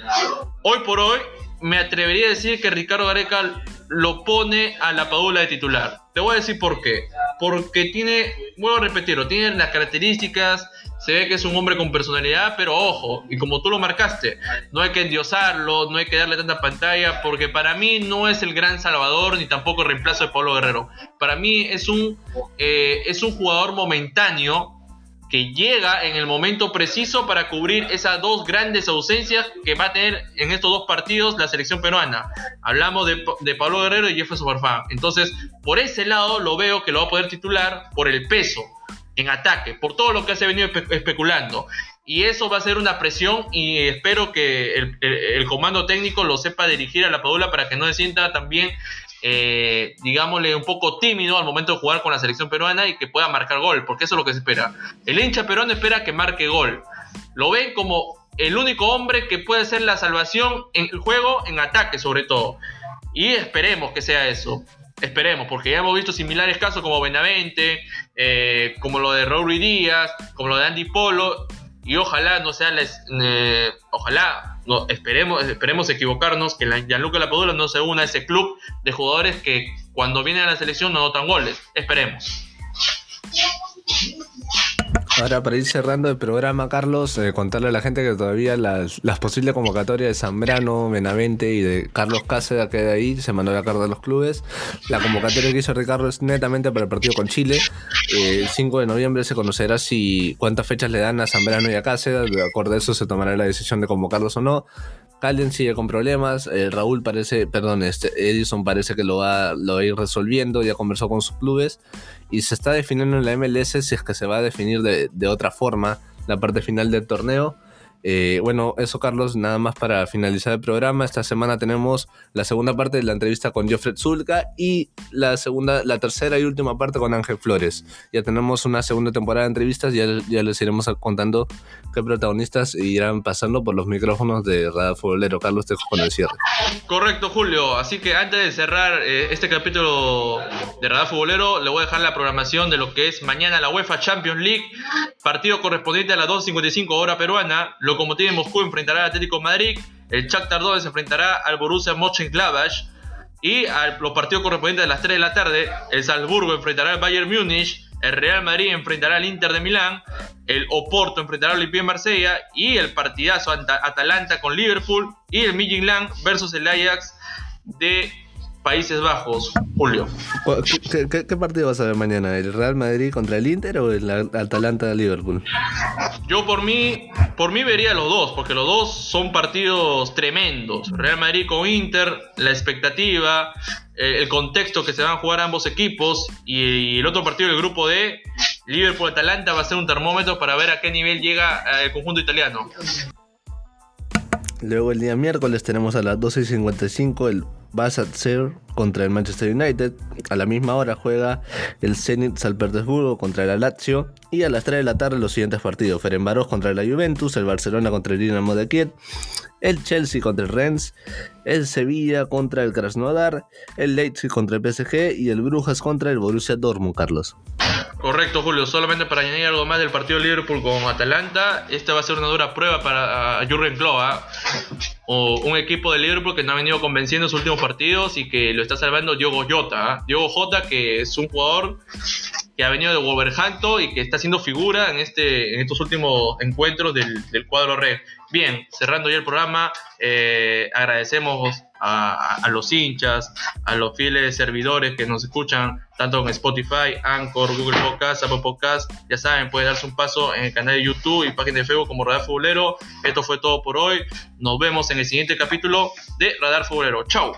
Hoy por hoy, me atrevería a decir que Ricardo Gareca lo pone a la Padula de titular. Te voy a decir por qué. Porque tiene, vuelvo a repetirlo, tiene las características, se ve que es un hombre con personalidad, pero ojo, y como tú lo marcaste, no hay que endiosarlo, no hay que darle tanta pantalla, porque para mí no es el gran salvador ni tampoco el reemplazo de Pablo Guerrero. Para mí es un, eh, es un jugador momentáneo que llega en el momento preciso para cubrir esas dos grandes ausencias que va a tener en estos dos partidos la selección peruana. Hablamos de, Pablo Guerrero y Jefferson Farfán. Entonces, por ese lado lo veo que lo va a poder titular por el peso en ataque, por todo lo que se ha venido especulando. Y eso va a ser una presión y espero que el, comando técnico lo sepa dirigir a la Padula para que no se sienta también eh, digámosle, un poco tímido al momento de jugar con la selección peruana y que pueda marcar gol, porque eso es lo que se espera. El hincha peruano espera que marque gol. Lo ven como el único hombre que puede ser la salvación en el juego, en ataque sobre todo. Y esperemos que sea eso. Esperemos, porque ya hemos visto similares casos como Benavente, eh, como lo de Raúl Díaz, como lo de Andy Polo, y ojalá no sea, les, eh, ojalá esperemos, esperemos equivocarnos, que la, Gianluca Lapadula no se una a ese club de jugadores que cuando vienen a la selección no notan goles. Esperemos. Ahora, para ir cerrando el programa, Carlos, eh, contarle a la gente que todavía las, posibles convocatorias de Zambrano, Benavente y de Carlos Cáceres que de ahí se mandó la carta de los clubes. La convocatoria que hizo Ricardo es netamente para el partido con Chile. Eh, el 5 de noviembre se conocerá si cuántas fechas le dan a Zambrano y a Cáceres. De acuerdo a eso se tomará la decisión de convocarlos o no. Calen sigue con problemas. Eh, Raúl parece, perdón, este, Edison parece que lo va, lo a ir resolviendo. Ya conversó con sus clubes y se está definiendo en la MLS si es que se va a definir de, otra forma la parte final del torneo. Eh, bueno, eso Carlos, nada más para finalizar el programa. Esta semana tenemos la segunda parte de la entrevista con Joffred Zulka y la segunda, la tercera y última parte con Ángel Flores. Ya tenemos una segunda temporada de entrevistas, ya, ya les iremos contando qué protagonistas irán pasando por los micrófonos de Radar Futbolero. Carlos, te con el cierre. Correcto, Julio. Así que antes de cerrar eh, este capítulo de Radar Futbolero, le voy a dejar la programación de lo que es mañana la UEFA Champions League, partido correspondiente a las 2.55 hora peruana. Locomotiva Moscú enfrentará al Atlético Madrid, el Shakhtar Donetsk enfrentará al Borussia Mönchengladbach y a los partidos correspondientes a las 3 de la tarde, el Salzburgo enfrentará al Bayern Múnich, el Real Madrid enfrentará al Inter de Milán, el Oporto enfrentará al Olympique Marsella y el partidazo Atalanta con Liverpool y el Midtjylland versus el Ajax de Países Bajos, Julio. ¿Qué, partido vas a ver mañana? ¿El Real Madrid contra el Inter o el Atalanta de Liverpool? Yo por mí, por mí vería los dos, porque los dos son partidos tremendos. Real Madrid con Inter, la expectativa, eh, el contexto que se van a jugar ambos equipos y, el otro partido del grupo D, Liverpool-Atalanta, va a ser un termómetro para ver a qué nivel llega eh, el conjunto italiano. Luego el día miércoles tenemos a las 12.55 el Basel contra el Manchester United. A la misma hora juega el Zenit San Petersburgo contra el Lazio. Y a las 3 de la tarde los siguientes partidos. Ferenbaros contra la Juventus, el Barcelona contra el Dinamo de Kiev, el Chelsea contra el Rennes, el Sevilla contra el Krasnodar, el Leipzig contra el PSG y el Brujas contra el Borussia Dortmund, Carlos. Correcto, Julio. Solamente para añadir algo más del partido Liverpool con Atalanta, esta va a ser una dura prueba para Jurgen Klopp, ¿ah? O un equipo de Liverpool que no ha venido convenciendo en sus últimos partidos y que lo está salvando Diogo Jota. ¿ah? Diogo Jota, que es un jugador que ha venido de Wolverhampton y que está haciendo figura en, este, en estos últimos encuentros del, del cuadro red. Bien, cerrando ya el programa, eh, agradecemos a, los hinchas, a los fieles servidores que nos escuchan tanto en Spotify, Anchor, Google Podcast, Apple Podcast. Ya saben, pueden darse un paso en el canal de YouTube y página de Facebook como Radar Futbolero. Esto fue todo por hoy. Nos vemos en el siguiente capítulo de Radar Futbolero. Chao.